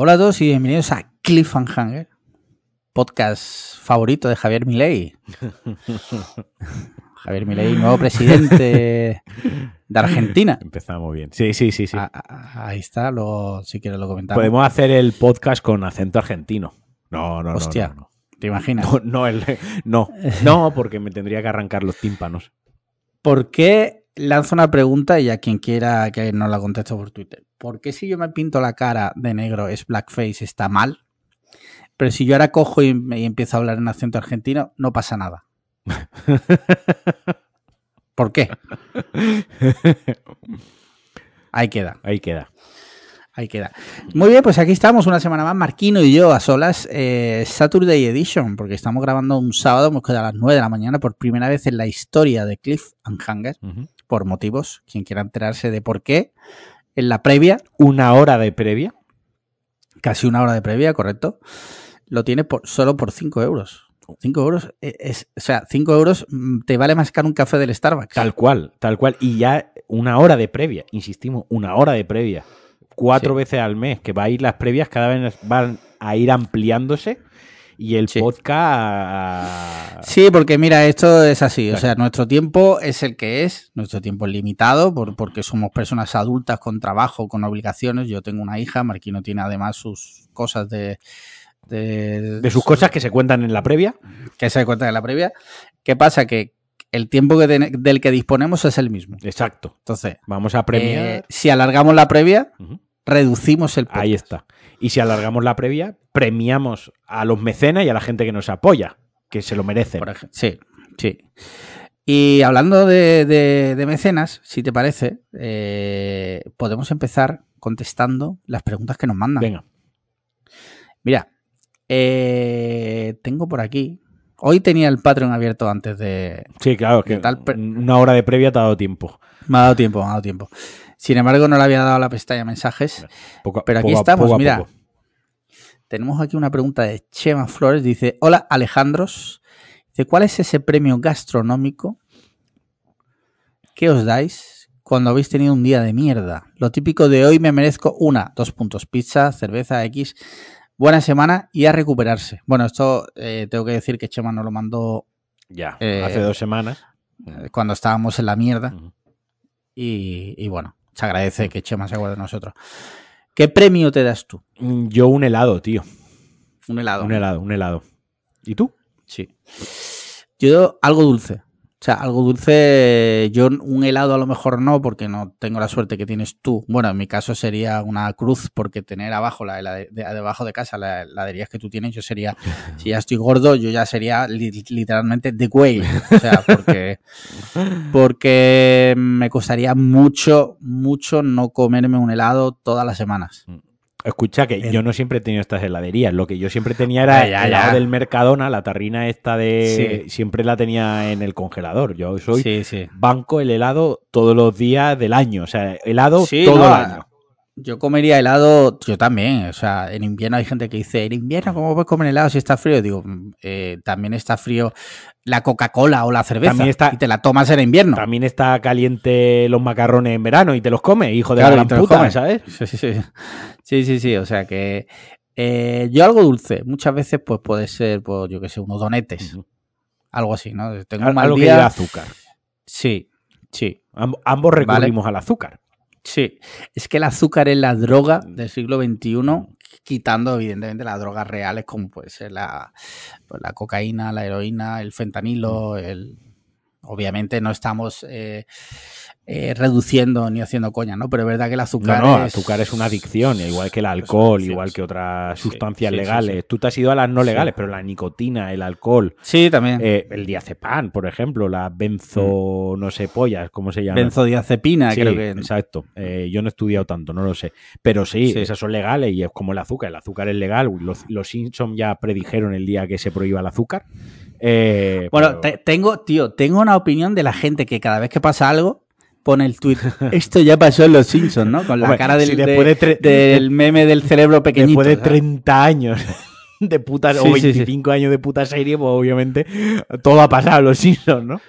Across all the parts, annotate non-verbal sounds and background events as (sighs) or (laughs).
Hola a todos y bienvenidos a Cliffhanger, podcast favorito de Javier Milei. (laughs) Javier Milei, nuevo presidente de Argentina. Empezamos bien. Sí, sí, sí, sí. Ah, ah, Ahí está, luego, si quieres lo comentamos. Podemos hacer el podcast con acento argentino. No, no, no, Hostia. no. No, ¿Te imaginas? no, no, el- no, (laughs) no, porque me tendría que arrancar los tímpanos. ¿Por qué lanzo una pregunta y a quien quiera que no la contesto por Twitter? ¿Por qué si yo me pinto la cara de negro es blackface está mal? Pero si yo ahora cojo y, y empiezo a hablar en acento argentino, no pasa nada. (laughs) ¿Por qué? Ahí queda. Ahí queda. Ahí queda. Muy bien, pues aquí estamos una semana más, Marquino y yo a solas, eh, Saturday Edition, porque estamos grabando un sábado, hemos quedado a las 9 de la mañana por primera vez en la historia de Cliff and Hanger, Ujú. Por motivos, quien quiera enterarse de por qué, en la previa, Una hora de previa. casi una hora de previa, correcto, lo tiene por, solo por 5 euros. 5 euros, eh, es, o sea, 5 euros mm, te vale más caro un café del Starbucks. Tal cual, tal cual. Y ya una hora de previa, insistimos, una hora de previa. Cuatro Sí. veces al mes, que va a ir las previas, cada vez van a ir ampliándose. Y el Sí. podcast. Sí, porque mira, esto es así. O sea, nuestro tiempo es el que es, nuestro tiempo es limitado por- porque somos personas adultas con trabajo, con obligaciones. Yo tengo una hija, Marquino tiene además sus cosas de. De, De sus cosas que se cuentan en la previa. que se cuenta en la previa. ¿Qué pasa? Que el tiempo que ten- del que disponemos es el mismo. Exacto. Entonces, Vamos a premiar. eh, si alargamos la previa, reducimos el podcast. Ahí está. Y si alargamos la previa, premiamos a los mecenas y a la gente que nos apoya, que se lo merecen. Por sí, sí. Y hablando de, de- de mecenas, si te parece, eh, podemos empezar contestando las preguntas que nos mandan. Venga. Mira, eh, tengo por aquí. Hoy tenía el Patreon abierto antes de. Sí, claro, que tal una hora de previa te ha dado tiempo. Me ha dado tiempo, me ha dado tiempo. Sin embargo, no le había dado la pestaña mensajes. Poco Pero aquí poco estamos, poco mira. Tenemos aquí una pregunta de Chema Flores. Dice: Hola, Alejandros. Dice: ¿Cuál es ese premio gastronómico que os dais cuando habéis tenido un día de mierda? Lo típico de hoy me merezco una, dos puntos, pizza, cerveza, X. Buena semana y a recuperarse. Bueno, esto eh, tengo que decir que Chema nos lo mandó Ya, Eh, hace dos semanas. cuando estábamos en la mierda. Y, y bueno, se agradece que Chema se acuerde de nosotros. ¿Qué premio te das tú? Mm, Yo un helado, tío. Un helado. Un helado, un helado. ¿Y tú? Sí. Yo algo dulce. O sea, algo dulce, yo un helado a lo mejor no, porque no tengo la suerte que tienes tú. Bueno, en mi caso sería una cruz, porque tener abajo, la, la de, de- debajo de casa, la heladerías que tú tienes, yo sería, (laughs) si ya estoy gordo, yo ya sería li- literalmente the whale. O sea, porque, (laughs) porque me costaría mucho, mucho no comerme un helado todas las semanas. Escucha que El- yo no siempre he tenido estas heladerías. Lo que yo siempre tenía era ya, el helado del Mercadona, la tarrina esta de... Sí. Siempre la tenía en el congelador. Yo soy Sí, sí. banco el helado todos los días del año. O sea, helado todo no, el año. Yo comería helado, yo también. O sea, en invierno hay gente que dice, en invierno, ¿cómo puedes comer helado si está frío? Digo, "Mm, eh, también está frío la Coca-Cola o la cerveza. También está- y te la tomas en invierno. También está caliente los macarrones en verano y te los comes, hijo de Claro, la gran puta. ¿sabes? Sí, sí, sí. Sí, sí, sí. O sea que eh, yo algo dulce. Muchas veces, pues puede ser, pues, yo qué sé, unos donetes. Ujú. Algo así, ¿no? Tengo un mal Algo que día. lleva azúcar. Sí, sí. Amb- ambos Vale. recurrimos al azúcar. Sí, es que el azúcar es la droga del siglo XXI, quitando evidentemente las drogas reales como puede ser la, pues, la cocaína, la heroína, el fentanilo, el... Obviamente no estamos eh, eh, reduciendo ni haciendo coña, ¿no? Pero es verdad que el azúcar no, no, es... azúcar es una adicción, igual que el alcohol, igual que otras sustancias sí, sí, legales. sí. Tú te has ido a las no Sí. legales, pero la nicotina, el alcohol, Sí, también. eh, el diazepam, por ejemplo, la benzo, no sé, pollas, ¿cómo se llama? Benzodiazepina, Sí, creo que... exacto. Eh, yo no he estudiado tanto, no lo sé. Pero sí, Sí. esas son legales y es como el azúcar. El azúcar es legal. Los, los Simpsons ya predijeron el día que se prohíba el azúcar. Eh, Bueno, pero- te- tengo, tío, tengo una opinión de la gente que cada vez que pasa algo pone el tweet. (laughs) Esto ya pasó en Los Simpsons, ¿no? Con la Hombre, cara del, si de- después de tre- del meme del cerebro pequeñito. después de ¿sabes? 30 años (laughs) de puta, Sí, o sí, sí. 25 años de puta serie, pues obviamente todo ha pasado en los Simpsons, ¿no?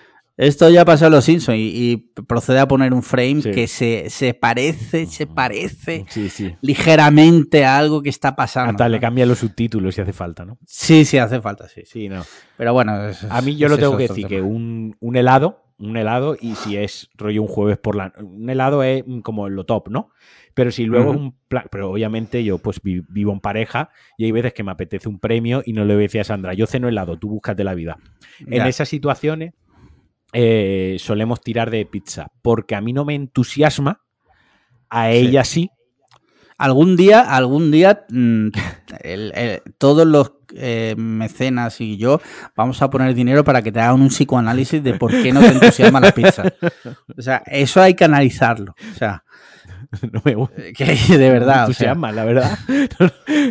Esto ya pasó en los Simpsons y, y procede a poner un frame Sí. que se, se parece, se parece Sí, sí. ligeramente a algo que está pasando. Hasta le cambia los subtítulos si hace falta, ¿no? Sí, sí, hace falta, sí. sí. No. Pero bueno, es- A mí yo lo tengo que decir, que un, un helado, un helado, y si es rollo un jueves por la... Un helado es como lo top, ¿no? Pero si luego es un plan... Pero obviamente yo pues vi- vivo en pareja y hay veces que me apetece un premio y no le voy a decir a Sandra, yo ceno helado, tú búscate la vida. En esas situaciones eh, solemos tirar de pizza, porque a mí no me entusiasma, a ella sí. Algún día, algún día, mm, (laughs) el- el- todos los eh, mecenas y yo vamos a poner dinero para que te hagan un psicoanálisis de por qué no te entusiasma la pizza. O sea, eso hay que analizarlo. O sea, (laughs) no me gusta. que (laughs) de verdad. me o sea, entusiasma, la verdad.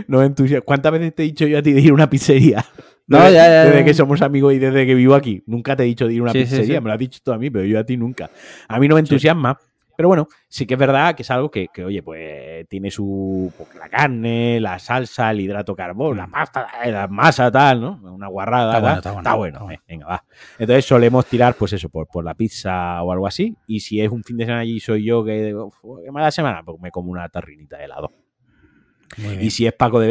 No me entusiasma. ¿Cuántas veces te he dicho yo a ti de ir a una pizzería? No, desde, ya, ya, desde ya. que somos amigos y desde que vivo aquí. Nunca te he dicho de ir a una Sí, pizzería, sí. me lo has dicho tú a mí, pero yo a ti nunca. A mí no me entusiasma, pero bueno, sí que es verdad que es algo que, que, oye, pues tiene su. pues, la carne, la salsa, el hidrato carbón, la pasta, la masa, tal, ¿no? Una guarrada. Está bueno, está bueno, está eh, venga, va. Entonces solemos tirar, pues eso, por, por la pizza o algo así. Y si es un fin de semana allí y soy yo que digo, "Uf, qué mala semana, pues me como una tarrinita de helado. Y si es Paco de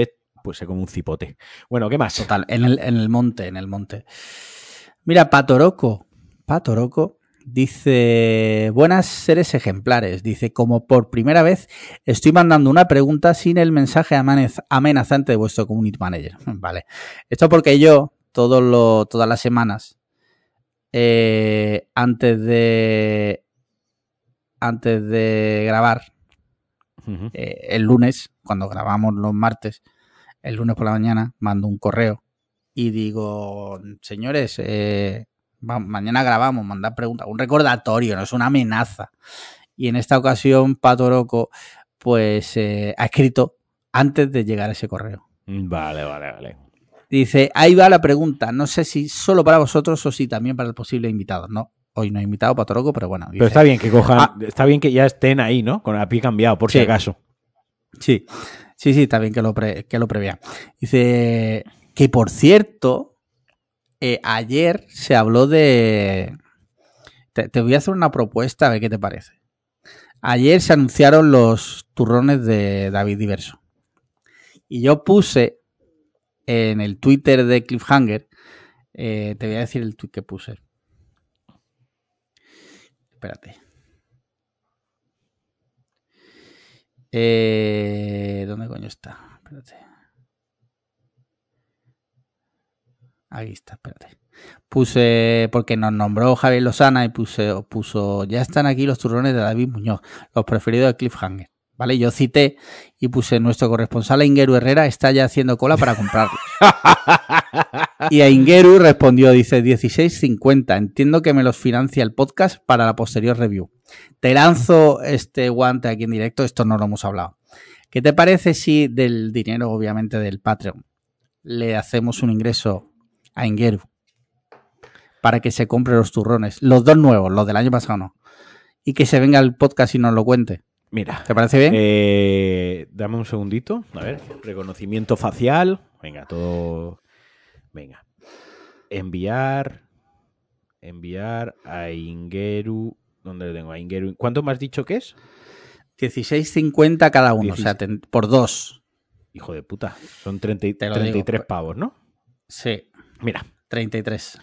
pues se come un cipote. Bueno, ¿qué más? Total, en el, en el monte, en el monte. Mira, Patoroco. Patoroco dice, buenas seres ejemplares. Dice, como por primera vez estoy mandando una pregunta sin el mensaje amenaz- amenazante de vuestro community manager. (laughs) Vale. Esto porque yo, lo- todas las semanas, eh, antes de antes de grabar, eh, el lunes, cuando grabamos los martes, el lunes por la mañana, mando un correo y digo, señores, eh, mañana grabamos, mandad preguntas, un recordatorio, no es una amenaza. Y en esta ocasión, Pato Roco, pues eh, ha escrito antes de llegar ese correo. Vale, vale, vale. Dice, ahí va la pregunta, no sé si solo para vosotros o si también para el posible invitado. No, hoy no he invitado Pato Roco, pero bueno. Pero está bien que cojan, Ah. está bien que ya estén ahí, ¿no? Con el pie cambiado, por si acaso. Sí, sí, sí, está bien que lo, pre- que lo prevean. Dice que, por cierto, eh, ayer se habló de... Te, te voy a hacer una propuesta, a ver qué te parece. Ayer se anunciaron los turrones de David Diverso. Y yo puse en el Twitter de Cliffhanger, eh, te voy a decir el tweet que puse. Espérate. Eh, ¿Dónde coño está? Espérate. Ahí está, espérate. Puse, porque nos nombró Javier Lozana y puse, puso, ya están aquí los turrones de David Muñoz, los preferidos de Cliffhanger. ¿Vale? Yo cité y puse, nuestro corresponsal Ingeru Herrera está ya haciendo cola para comprarlos. (laughs) y a Ingeru respondió, dice, 16.50, entiendo que me los financia el podcast para la posterior review. Te lanzo este guante aquí en directo, esto no lo hemos hablado. ¿Qué te parece si del dinero, obviamente, del Patreon, le hacemos un ingreso a Ingeru para que se compre los turrones? Los dos nuevos, los del año pasado no. Y que se venga al podcast y nos lo cuente. Mira, ¿Te parece bien? eh, dame un segundito. A ver, reconocimiento facial. Venga, todo. Venga. Enviar. Enviar a Ingeru. ¿Dónde lo tengo? A Ingeru. ¿Cuánto me has dicho que es? 16.50 cada uno, o Dieciséis. sea, ten- por dos. Hijo de puta. Son 30 y- Te lo digo, 33 pues. pavos, ¿no? Sí, Mira, 33.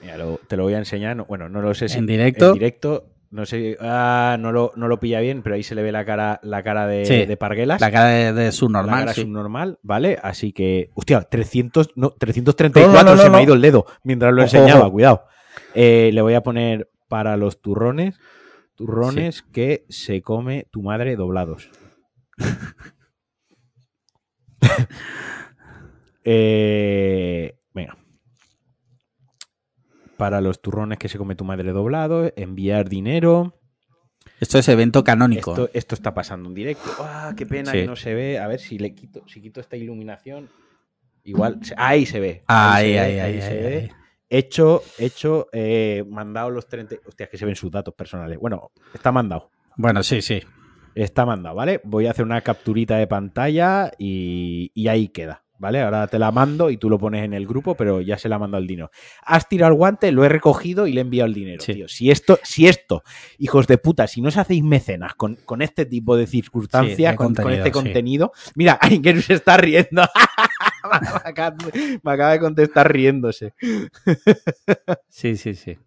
mira, lo- te lo voy a enseñar. no- Bueno, no lo sé si. ¿En directo? En directo. No sé. Ah, no lo, no lo pilla bien, pero ahí se le ve la cara, la cara de, Sí, de Parguelas. La cara de, de La subnormal, cara sí. subnormal, ¿vale? Así que, hostia, 300, no, 334 No, no, se me ha ido el dedo mientras lo enseñaba, ojo. cuidado. Eh, le voy a poner para los turrones, turrones que se come tu madre doblados. (laughs) Eh, venga. Para los turrones que se come tu madre doblado, enviar dinero. Esto es evento canónico. Esto, esto está pasando en directo. ¡Ah, qué pena Sí. que no se ve! A ver si le quito, si quito esta iluminación. Igual, ahí se ve. Ahí, se ahí, ve, ahí, se ve. Hecho, hecho, eh, mandado los 30. Hostia, que se ven sus datos personales. Bueno, está mandado. Bueno, sí, sí. Está mandado, ¿vale? Voy a hacer una capturita de pantalla y, y ahí queda, ¿vale? Ahora te la mando y tú lo pones en el grupo, pero ya se la mando al dinero. Has tirado el guante, lo he recogido y le he enviado el dinero, Sí. tío. Si esto, si esto, hijos de puta, si no os hacéis mecenas con, con este tipo de circunstancias, con, este sí. contenido. Mira, (laughs) Aingeru se está riendo. (laughs) me, acaba, me acaba de contestar riéndose. Sí, sí, sí.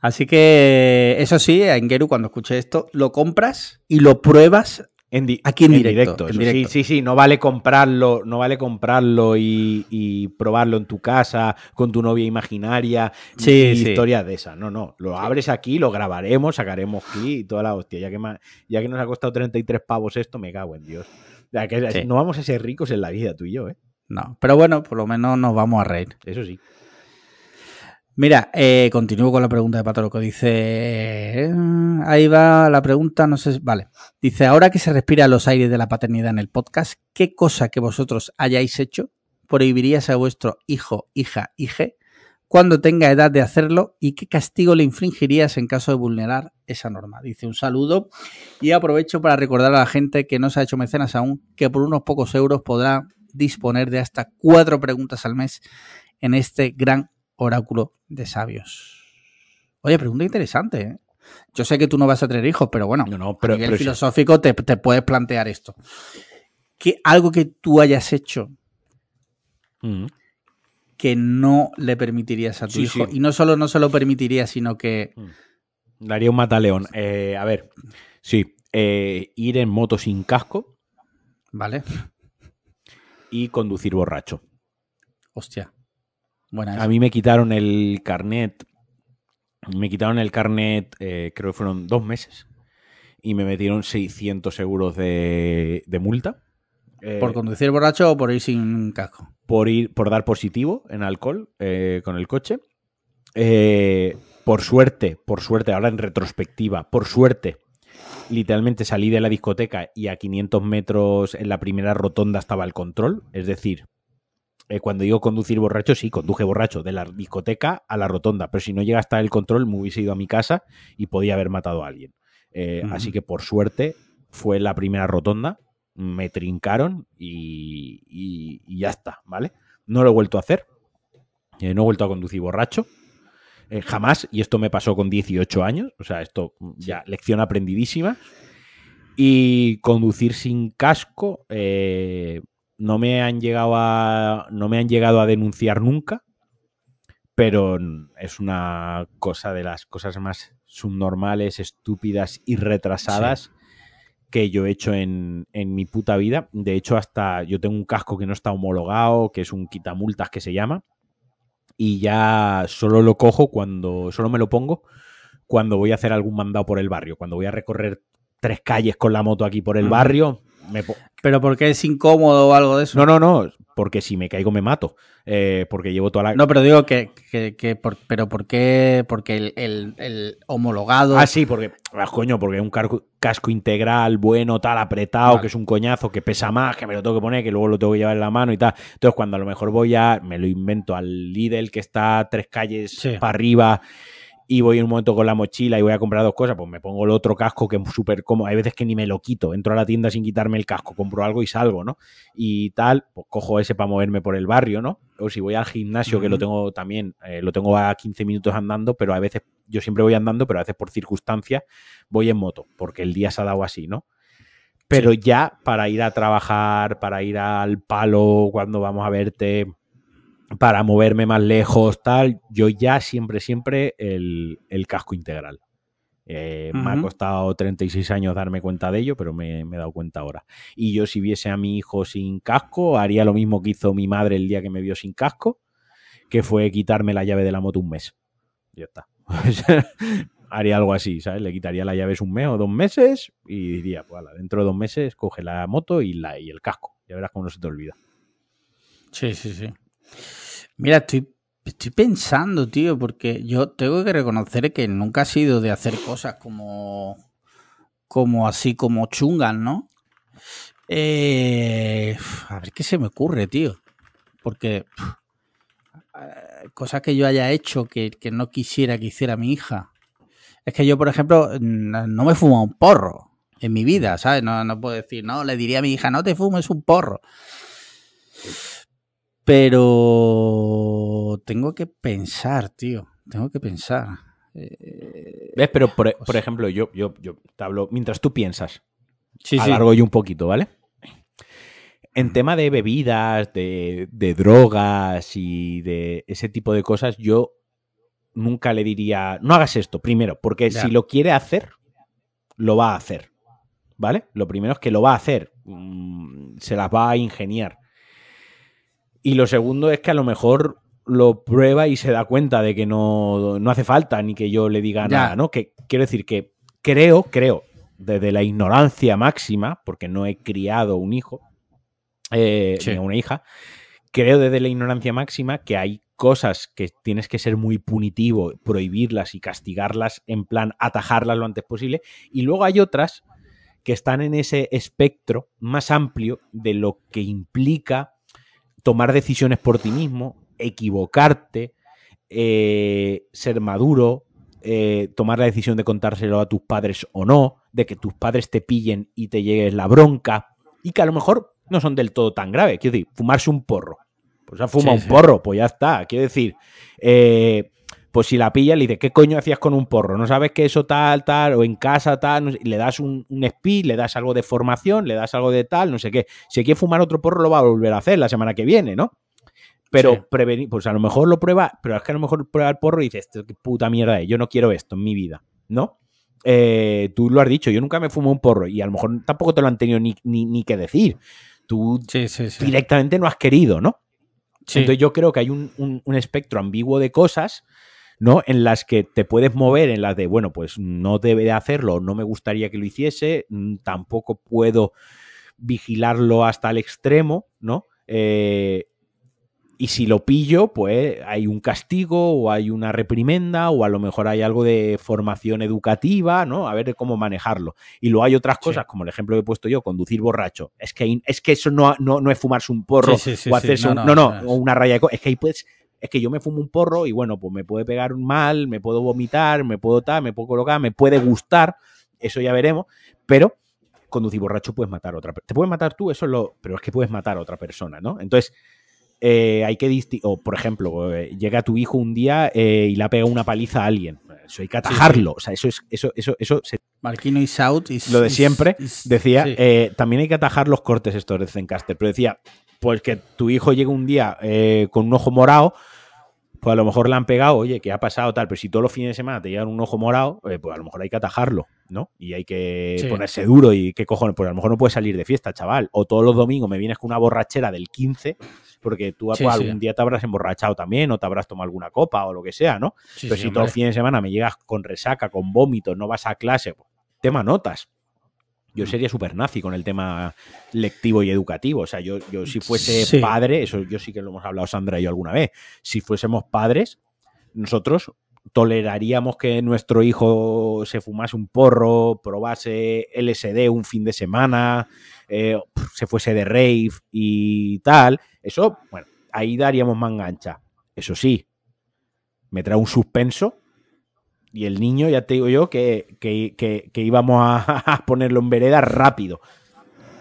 Así que, eso sí, a Ingeru, cuando escuche esto, lo compras y lo pruebas. En di- Aquí en directo, en eso. directo. Sí, sí, sí, no vale comprarlo, no vale comprarlo y, y probarlo en tu casa con tu novia imaginaria Sí, sí. historias de esas. No, no, lo abres aquí, lo grabaremos, sacaremos aquí y toda la hostia. Ya que, ya que nos ha costado 33 pavos esto, me cago en Dios. Ya que Sí. no vamos a ser ricos en la vida, tú y yo, ¿eh? No, pero bueno, por lo menos nos vamos a reír. Eso sí. Mira, eh, continúo con la pregunta de Pato Loco. Dice, eh, ahí va la pregunta, no sé, vale. Dice, ahora que se respira los aires de la paternidad en el podcast, ¿qué cosa que vosotros hayáis hecho prohibirías a vuestro hijo, hija, hije cuando tenga edad de hacerlo y qué castigo le infringirías en caso de vulnerar esa norma? Dice, un saludo y aprovecho para recordar a la gente que no se ha hecho mecenas aún que por unos pocos euros podrá disponer de hasta cuatro preguntas al mes en este gran oráculo de sabios. Oye, pregunta interesante. ¿eh? Yo sé que tú no vas a tener hijos, pero bueno, No, no, a nivel pero sí. filosófico te, te puedes plantear esto. Que algo que tú hayas hecho Mm. que no le permitirías a tu Sí, hijo, sí. y no solo no se lo permitirías, sino que Daría un mataleón. Eh, a ver, sí, eh, ir en moto sin casco ¿vale? y conducir borracho. Hostia. A mí me quitaron el carnet. Me quitaron el carnet, eh, creo que fueron dos meses. Y me metieron 600 euros de, de multa. eh, ¿Por conducir borracho o por ir sin casco? por ir, por dar positivo en alcohol eh, con el coche. Eh, por suerte, por suerte, ahora en retrospectiva, por suerte, literalmente salí de la discoteca y a 500 metros en la primera rotonda estaba el control. Es decir, eh, cuando digo conducir borracho, sí, conduje borracho de la discoteca a la rotonda, pero si no llega hasta el control me hubiese ido a mi casa y podía haber matado a alguien. Eh. Así que por suerte fue la primera rotonda, me trincaron y, y- y ya está, ¿vale? No lo he vuelto a hacer, eh, no he vuelto a conducir borracho. jamás, y esto me pasó con 18 años, o sea, esto mm, ya, lección aprendidísima. Y conducir sin casco, eh, no me han llegado a. No me han llegado a denunciar nunca. Pero es una cosa de las cosas más subnormales, estúpidas y retrasadas que yo he hecho en, en mi puta vida. De hecho, hasta yo tengo un casco que no está homologado, que es un quitamultas que se llama. Y ya solo lo cojo cuando. Solo me lo pongo cuando voy a hacer algún mandado por el barrio. Cuando voy a recorrer tres calles con la moto aquí por el barrio. Me ¿Pero porque es incómodo o algo de eso? no, no, no, porque si me caigo me mato. Eh, porque llevo toda la. No, pero digo que, que, que por- pero ¿por qué? Porque el, el- el homologado... Ah, sí, porque, ah, coño, porque es un casco integral, bueno, tal, apretado, Vale. que es un coñazo, que pesa más, que me lo tengo que poner, que luego lo tengo que llevar en la mano y tal. Entonces, cuando a lo mejor voy a, me lo invento al Lidl que está tres calles Sí. para arriba y voy en un momento con la mochila y voy a comprar dos cosas, pues me pongo el otro casco que es súper cómodo. Hay veces que ni me lo quito, entro a la tienda sin quitarme el casco, compro algo y salgo, ¿no? Y tal, pues cojo ese para moverme por el barrio, ¿no? O si voy al gimnasio, que lo tengo también, eh, lo tengo a 15 minutos andando, pero a veces, yo siempre voy andando, pero a veces por circunstancias voy en moto, porque el día se ha dado así, ¿no? Pero ya para ir a trabajar, para ir al palo cuando vamos a verte, para moverme más lejos, tal, yo ya siempre, siempre el, el casco integral. Eh, Me ha costado 36 años darme cuenta de ello, pero me, me he dado cuenta ahora. Y yo si viese a mi hijo sin casco, haría lo mismo que hizo mi madre el día que me vio sin casco, que fue quitarme la llave de la moto un mes. Ya está. (laughs) haría algo así, ¿sabes? Le quitaría la llave un mes o dos meses y diría, pues ala, dentro de dos meses coge la moto y, la, y el casco. Ya verás cómo no se te olvida. Sí, sí, sí. Mira, estoy, estoy pensando, tío, porque yo tengo que reconocer que nunca ha sido de hacer cosas como, como así, como chungas, ¿no? Eh, a ver qué se me ocurre, tío. Porque eh, cosas que yo haya hecho que, que no quisiera que hiciera mi hija. Es que yo, por ejemplo, no me fumo un porro en mi vida, ¿sabes? No, no puedo decir, no, le diría a mi hija, no te fumes un porro. Pero tengo que pensar, tío. Tengo que pensar. Eh, ¿Ves? Pero, por, por ejemplo, yo, yo, yo te hablo, mientras tú piensas, sí, sí. alargo yo un poquito, ¿vale? En tema de bebidas, de, de drogas y de ese tipo de cosas, yo nunca le diría, no hagas esto, primero, porque Ya. si lo quiere hacer, lo va a hacer, ¿vale? Lo primero es que lo va a hacer, mm, se las va a ingeniar. Y lo segundo es que a lo mejor lo prueba y se da cuenta de que no, no hace falta ni que yo le diga Ya. nada, ¿no? Que quiero decir que creo, creo, desde la ignorancia máxima, porque no he criado un hijo, eh, Sí. ni una hija, creo desde la ignorancia máxima que hay cosas que tienes que ser muy punitivo, prohibirlas y castigarlas en plan atajarlas lo antes posible, y luego hay otras que están en ese espectro más amplio de lo que implica tomar decisiones por ti mismo, equivocarte, eh, ser maduro, eh, tomar la decisión de contárselo a tus padres o no, de que tus padres te pillen y te llegue la bronca, y que a lo mejor no son del todo tan graves. Quiero decir, fumarse un porro. Pues ha fumado Sí, un sí. porro, pues ya está. Quiero decir, eh, pues si la pilla, le dice, ¿qué coño hacías con un porro? ¿No sabes que eso tal, tal, o en casa tal? No sé, y le das un, un speed, le das algo de formación, le das algo de tal, no sé qué. Si quiere fumar otro porro, lo va a volver a hacer la semana que viene, ¿no? Pero Sí. prevenir, pues a lo mejor lo prueba, pero es que a lo mejor prueba el porro y dices, "Esto qué puta mierda es, yo no quiero esto en mi vida, ¿no? Eh, tú lo has dicho, yo nunca me fumo un porro y a lo mejor tampoco te lo han tenido ni, ni, ni que decir. Tú Sí, sí, sí. directamente no has querido, ¿no? Entonces yo creo que hay un, un- un espectro ambiguo de cosas, ¿no? En las que te puedes mover, en las de, bueno, pues no debe de hacerlo, no me gustaría que lo hiciese, mm, tampoco puedo vigilarlo hasta el extremo, ¿no? Eh, y si lo pillo, pues hay un castigo o hay una reprimenda o a lo mejor hay algo de formación educativa, ¿no? A ver cómo manejarlo. Y luego hay otras Sí. cosas, como el ejemplo que he puesto yo, conducir borracho. Es que, es que eso no, no, no es fumarse un porro Sí, sí, sí, o hacerse No, un- no, no, una raya de Es que ahí puedes. Es que yo me fumo un porro y bueno, pues me puede pegar mal, me puedo vomitar, me puedo tal, me puedo colocar, me puede gustar, eso ya veremos, pero conducir borracho puedes matar a otra persona. Te puedes matar tú, eso es lo. Pero es que puedes matar a otra persona, ¿no? Entonces, eh, hay que distinguir. O, por ejemplo, eh, llega tu hijo un día eh, y le ha pegado una paliza a alguien. Eso hay que atajarlo. O sea, eso es. Eso, eso, eso se Marquino is out. is- lo de siempre, is- decía, sí. también hay que atajar los cortes estos de Zencaster, pero decía, pues que tu hijo llegue un día con un ojo morado, pues a lo mejor le han pegado, oye, ¿qué ha pasado tal? Pero si todos los fines de semana te llegan un ojo morado, eh, pues a lo mejor hay que atajarlo, ¿no? Y hay que Sí. ponerse duro y qué cojones, pues a lo mejor no puedes salir de fiesta, chaval. O todos los domingos me vienes con una borrachera del 15, porque tú Sí, pues, sí. algún día te habrás emborrachado también, o te habrás tomado alguna copa o lo que sea, ¿no? Pero si todos los fines de semana me llegas con resaca, con vómitos, no vas a clase, pues, tema notas. Yo sería súper nazi con el tema lectivo y educativo. O sea, yo, yo si fuese Sí. padre, eso yo sí que lo hemos hablado Sandra y yo alguna vez. Si fuésemos padres, nosotros toleraríamos que nuestro hijo se fumase un porro, probase LSD un fin de semana, eh, se fuese de rave y tal. Eso, bueno, ahí daríamos más engancha. Eso sí, me trae un suspenso y el niño, ya te digo yo, que, que- que- íbamos (laughs) a, ponerlo en vereda rápido.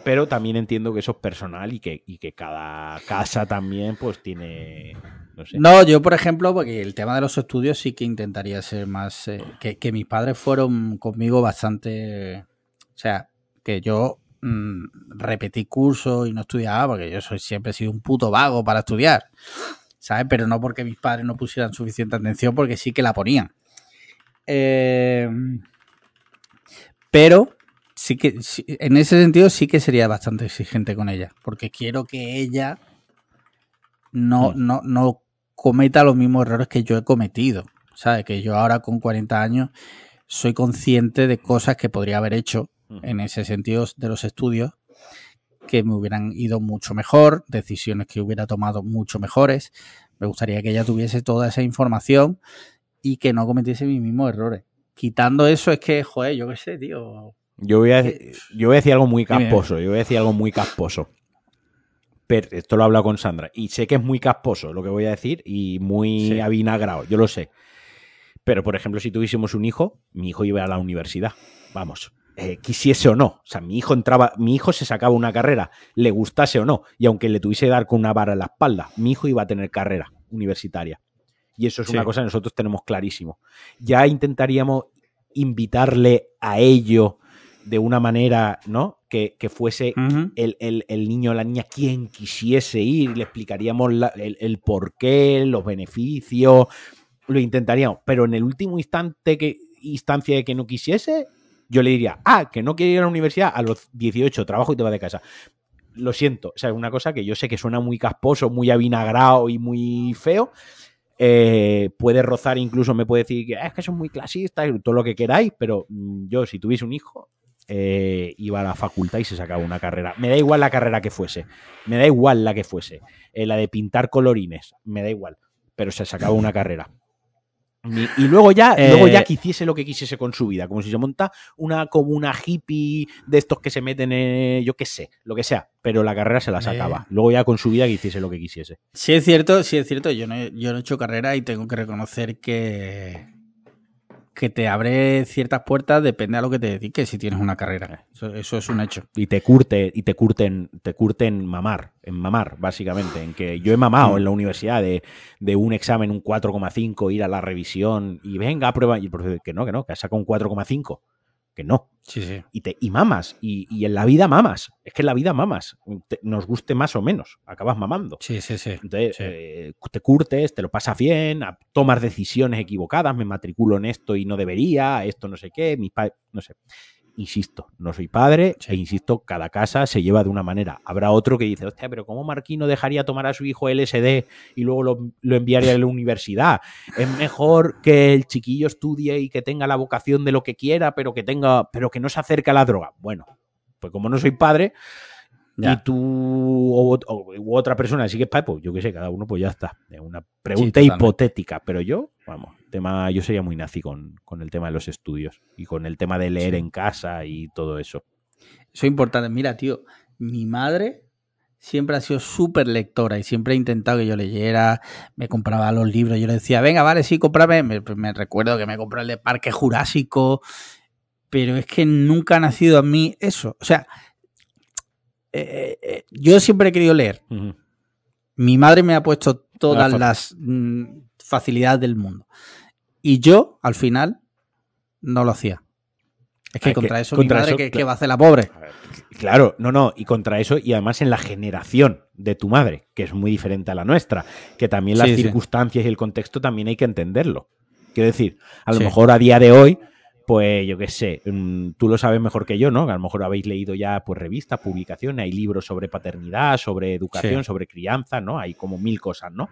Pero también entiendo que eso es personal y que, y que cada casa también pues tiene... No sé. No, yo por ejemplo, porque el tema de los estudios sí que intentaría ser más... eh, que, que mis padres fueron conmigo bastante... O sea, que yo mm, repetí cursos y no estudiaba porque yo soy, siempre he sido un puto vago para estudiar. ¿Sabes? Pero no porque mis padres no pusieran suficiente atención porque sí que la ponían. Eh, pero sí que sí- en ese sentido sí que sería bastante exigente con ella. Porque quiero que ella no, Mm. no, no cometa los mismos errores que yo he cometido. ¿Sabes? Que yo ahora con 40 años soy consciente de cosas que podría haber hecho Ujú. en ese sentido de los estudios que me hubieran ido mucho mejor, decisiones que hubiera tomado mucho mejores. Me gustaría que ella tuviese toda esa información y que no cometiese mis mismos errores. Quitando eso es que, joder, yo qué sé, tío. Yo voy, a, yo voy a decir algo muy casposo. Yo voy a decir algo muy casposo. Pero esto lo he hablado con Sandra. Y sé que es muy casposo lo que voy a decir y muy Sí. avinagrado. Yo lo sé. Pero, por ejemplo, si tuviésemos un hijo, mi hijo iba a la universidad. Vamos. eh, quisiese o no. O sea, mi hijo entraba, mi hijo se sacaba una carrera, le gustase o no, y aunque le tuviese que dar con una vara en la espalda, mi hijo iba a tener carrera universitaria. Y eso es Sí. una cosa que nosotros tenemos clarísimo. Ya intentaríamos invitarle a ello de una manera, ¿no? Que, que fuese el, el- el niño o la niña quien quisiese ir, le explicaríamos la- el, el por qué, los beneficios, lo intentaríamos. Pero en el último instante que, instancia de que no quisiese, yo le diría, ah, que no quiere ir a la universidad a los 18, trabajo y te vas de casa. Lo siento, o sea, es una cosa que yo sé que suena muy casposo, muy avinagrado y muy feo. Eh, puede rozar, incluso me puede decir que "Ah, es que son muy clasistas y todo lo que queráis, pero mm, yo, si tuviese un hijo, eh, iba a la facultad y se sacaba una carrera. Me da igual la carrera que fuese, me da igual la que fuese, Eh, la de pintar colorines, me da igual, pero se sacaba una carrera. Y luego ya, Eh, luego ya que hiciese lo que quisiese con su vida, como si se monta una como una hippie de estos que se meten en, yo qué sé, lo que sea, pero la carrera se la sacaba. Luego ya con su vida que hiciese lo que quisiese. Sí es cierto, sí es cierto. Yo no, yo no he hecho carrera y tengo que reconocer que, que te abre ciertas puertas, depende a lo que te dediques si tienes una carrera. Eso, eso es un hecho. y te curte y te curten te curten mamar en mamar básicamente en que yo he mamado en la universidad de, de un examen un 4,5 ir a la revisión y venga prueba y el profesor que no que no que has sacado un 4,5 que no Sí, sí. y te y mamas y, y en la vida mamas es que en la vida mamas Te- nos guste más o menos acabas mamando Sí, sí, sí. entonces, Sí. eh, te curtes, te lo pasas bien, a- tomas decisiones equivocadas, me matriculo en esto y no debería, esto no sé qué, mis padres, no sé. Insisto, no soy padre Sí. e insisto, cada casa se lleva de una manera. Habrá otro que dice, hostia, pero ¿cómo Marquino dejaría tomar a su hijo LSD y luego lo, lo enviaría a la universidad? Es mejor que el chiquillo estudie y que tenga la vocación de lo que quiera, pero que tenga, pero que no se acerque a la droga. Bueno, pues como no soy padre, Ya. y tú o, o- u otra persona es padre, pues yo qué sé, cada uno pues ya está. Es una pregunta Sí, hipotética, pero yo, vamos, tema, yo sería muy nazi con, con el tema de los estudios y con el tema de leer Sí. en casa y todo eso. Eso es importante. Mira, tío, mi madre siempre ha sido súper lectora y siempre ha intentado que yo leyera, me compraba los libros, yo le decía, venga, vale, sí, cómprame. Me, me recuerdo que me compró el de Parque Jurásico, pero es que nunca ha nacido a mí eso. O sea, eh, eh, yo siempre he querido leer. Mi madre me ha puesto todas las mm, facilidades del mundo. Y yo, al final, no lo hacía. Es que contra eso, contra mi madre, eso, ¿qué, claro. qué va a hacer la pobre? Claro, no, no, y contra eso, y además en la generación de tu madre, que es muy diferente a la nuestra, que también las Sí, sí. circunstancias y el contexto también hay que entenderlo. Quiero decir, a lo Sí. mejor a día de hoy, pues yo qué sé, mm, tú lo sabes mejor que yo, ¿no? A lo mejor habéis leído ya pues revistas, publicaciones, hay libros sobre paternidad, sobre educación, Sí. sobre crianza, ¿no? Hay como mil cosas, ¿no?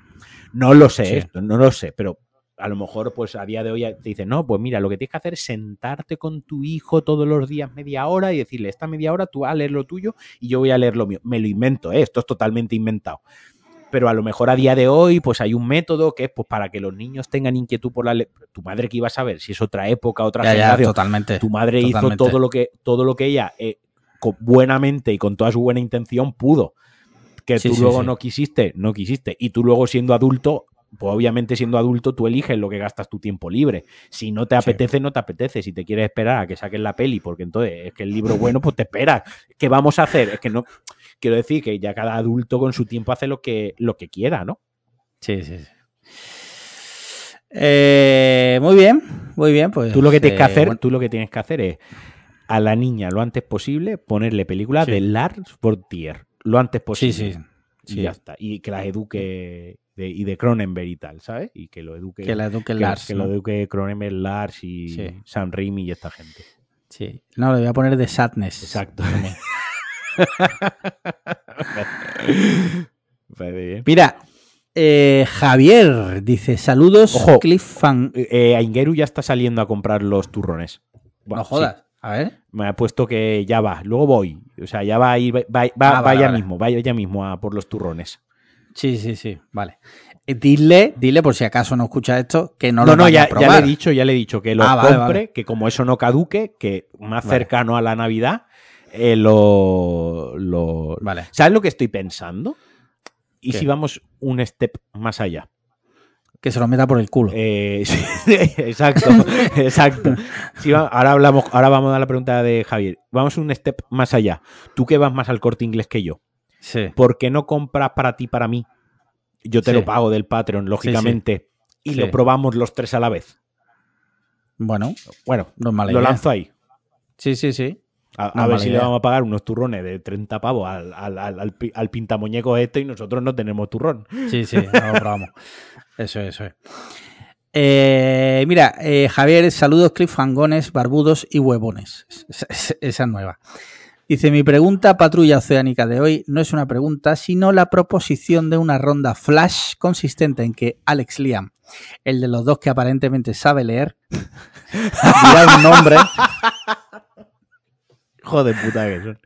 No lo sé, Sí. esto, no lo sé, pero a lo mejor pues a día de hoy te dicen, no, pues mira, lo que tienes que hacer es sentarte con tu hijo todos los días media hora y decirle, esta media hora tú vas a leer lo tuyo y yo voy a leer lo mío. Me lo invento, ¿eh? esto es totalmente inventado. Pero a lo mejor a día de hoy, pues hay un método que es pues para que los niños tengan inquietud por la le- Tu madre que iba a saber si es otra época, otra Ya, ya, generación. totalmente. tu madre hizo todo lo que, todo lo que ella, eh, con buenamente y con toda su buena intención, pudo. Que Sí, tú sí, luego sí. no quisiste, no quisiste. Y tú luego siendo adulto, pues obviamente siendo adulto tú eliges lo que gastas tu tiempo libre. Si no te Sí. apetece, no te apetece. Si te quieres esperar a que saquen la peli, porque entonces es que el libro bueno, pues te esperas. ¿Qué vamos a hacer? Es que no. Quiero decir que ya cada adulto con su tiempo hace lo que, lo que quiera, ¿no? Sí, sí, sí. Eh, muy bien, muy bien. Pues, Tú lo que tienes que eh, hacer, bueno, tú lo que tienes que hacer es a la niña lo antes posible ponerle películas Sí. de Lars Portier lo antes sí, posible. Sí. Y ya está. Y que las eduque de- y de Cronenberg y tal, ¿sabes? Y que lo eduque. Que la eduque que- Lars. que ¿no? lo eduque Cronenberg, Lars y Sí. Sam Raimi y esta gente. Sí. No, le voy a poner de Sadness. Exacto. (laughs) Mira, eh, Javier dice: Saludos, Ojo. Cliff Fan. Eh, Aingeru ya está saliendo a comprar los turrones. No jodas. sí. A ver. Me ha puesto que ya va, luego voy. O sea, ya va a ir, va, va- Ah, vale, vale. mismo, vaya ya mismo a por los turrones. Sí, sí, sí. Vale. Eh, Dile, dile por si acaso no escucha esto, que no, No, lo no, vaya ya, a ya le he dicho, ya le he dicho que lo Ah, vale, compre, que como eso no caduque, que más cercano a la Navidad eh, lo, lo- Vale. ¿Sabes lo que estoy pensando? ¿Y ¿Qué? si vamos un step más allá? Que se lo meta por el culo. Eh, (laughs) sí, exacto, (laughs) exacto. Sí, ahora, hablamos, ahora vamos a la pregunta de Javier. Vamos un step más allá. Tú que vas más al corte inglés que yo. sí. ¿Por qué no compras para ti, para mí? Yo te Sí. lo pago del Patreon, lógicamente. Y lo probamos los tres a la vez. Bueno, Bueno, no es mala lo idea. lanzo ahí. Sí, sí, sí. A, No a es ver si le vamos a pagar unos turrones de 30 pavos al, al, al, al pi- al pintamuñeco este y nosotros no tenemos turrón. Sí, sí, probamos. Eso, eso es. Eh, mira, eh, Javier, saludos cliffhangones, barbudos y huevones. Esa, esa- esa es nueva. Dice, mi pregunta patrulla oceánica de hoy no es una pregunta, sino la proposición de una ronda flash consistente en que Alex Liam, el de los dos que aparentemente sabe leer, (laughs) dirá un nombre, Joder, puta que son.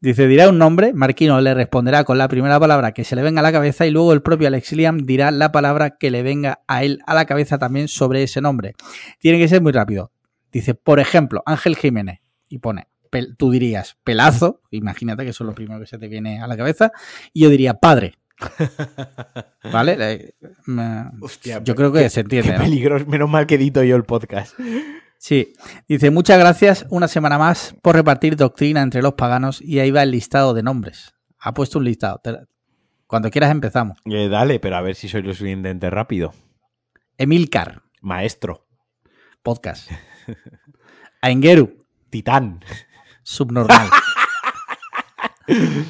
dice, dirá un nombre, Marquino le responderá con la primera palabra que se le venga a la cabeza y luego el propio Alex Liam dirá la palabra que le venga a él a la cabeza también sobre ese nombre. Tiene que ser muy rápido. Dice, por ejemplo, Ángel Jiménez, y pone, tú dirías pelazo, imagínate que eso es lo primero que se te viene a la cabeza, y yo diría padre. (laughs) ¿Vale? Hostia, yo creo que se entiende. Qué ¿no? peligros. Menos mal que edito yo el podcast. Sí, dice, muchas gracias una semana más por repartir doctrina entre los paganos y ahí va el listado de nombres. Ha puesto un listado. Cuando quieras empezamos. Eh, dale, pero a ver si soy lo suficientemente rápido. Emilcar, Maestro. podcast. (laughs) Aingeru, Titán. subnormal. (laughs)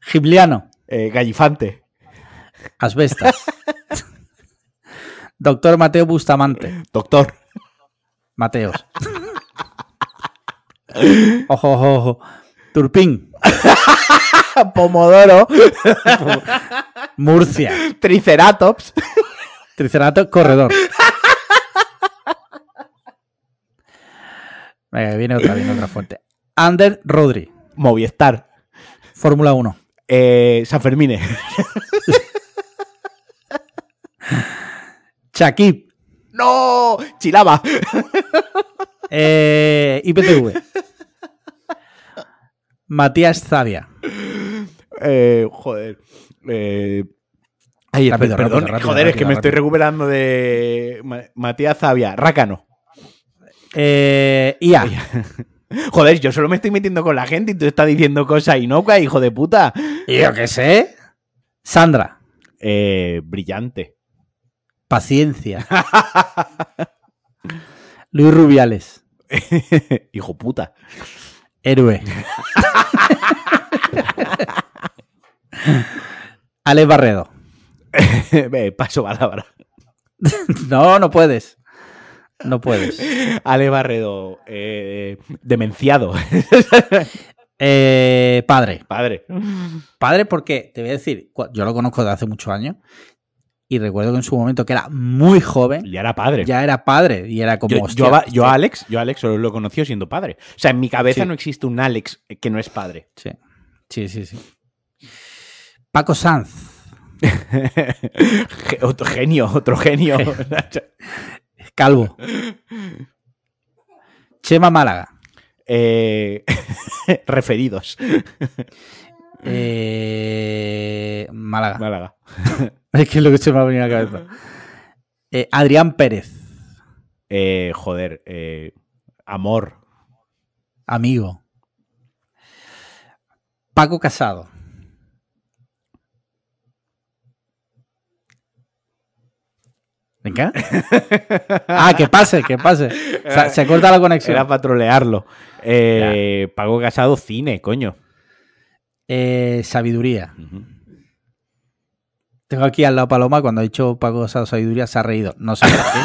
Gibliano, eh, Gallifante. asbestas. (laughs) Doctor Mateo Bustamante, Doctor. Mateos. (laughs) Ojo, ojo, ojo. Turpín, (laughs) Pomodoro. (laughs) Murcia. Triceratops. Triceratops corredor. Venga, viene otra, viene otra fuerte. Ander Rodri, Movistar. Fórmula 1. Eh, San Fermine. Chakib, ¡No! Chilaba. Eh, IPTV. Matías Zavia. Eh, joder. Eh, ay, Rápido, perdón, rápido, rápido, joder, es que me estoy recuperando de Ma- Matías Zavia. Rácano. Eh, IA. (laughs) Joder, yo solo me estoy metiendo con la gente y tú estás diciendo cosas inocuas, hijo de puta. Yo qué sé. Sandra. Eh, brillante. Paciencia. (laughs) Luis Rubiales. (laughs) hijo puta. Héroe. Alex Barredo. Ve, (laughs) Paso palabra. (laughs) No, no puedes. No puedes. Ale Barredo. eh, demenciado. Eh, padre. Padre. Padre porque, te voy a decir, yo lo conozco desde hace muchos años y recuerdo que en su momento que era muy joven, Ya era padre. ya era padre y era como... yo, hostia, yo a- yo a hostia. Alex, yo a Alex solo lo conocí siendo padre. O sea, en mi cabeza Sí. no existe un Alex que no es padre. Sí, sí, sí. sí. Paco Sanz. (laughs) Otro genio, otro genio. (laughs) Calvo. Chema Málaga. Eh, (laughs) referidos. Eh, Málaga. Málaga. (laughs) Es que es lo que se me ha venido a la cabeza. Eh, Adrián Pérez. Eh, joder. amor. Amigo. Paco Casado. Venga. Ah, que pase, que pase. O sea, se corta la conexión. Era para trolearlo. Pago Casado, cine, coño. Eh, sabiduría. Tengo aquí al lado Paloma, cuando ha dicho Paco Casado sabiduría, se ha reído. No sé por qué.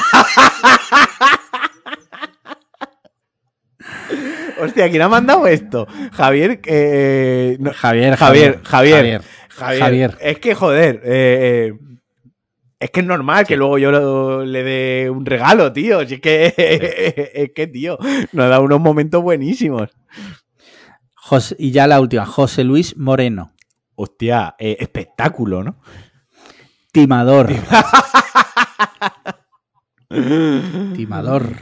(laughs) Hostia, ¿quién ha mandado esto? Javier. eh, no, Javier, Javier, Javier, Javier. Javier. Javier. Es que, joder. eh, eh, es que es normal que luego yo lo- le dé un regalo, tío. Si es que, (laughs) es que, tío, nos da unos momentos buenísimos. José- y ya la última, José Luis Moreno. Hostia, eh, espectáculo, ¿no? Timador. (laughs) Timador.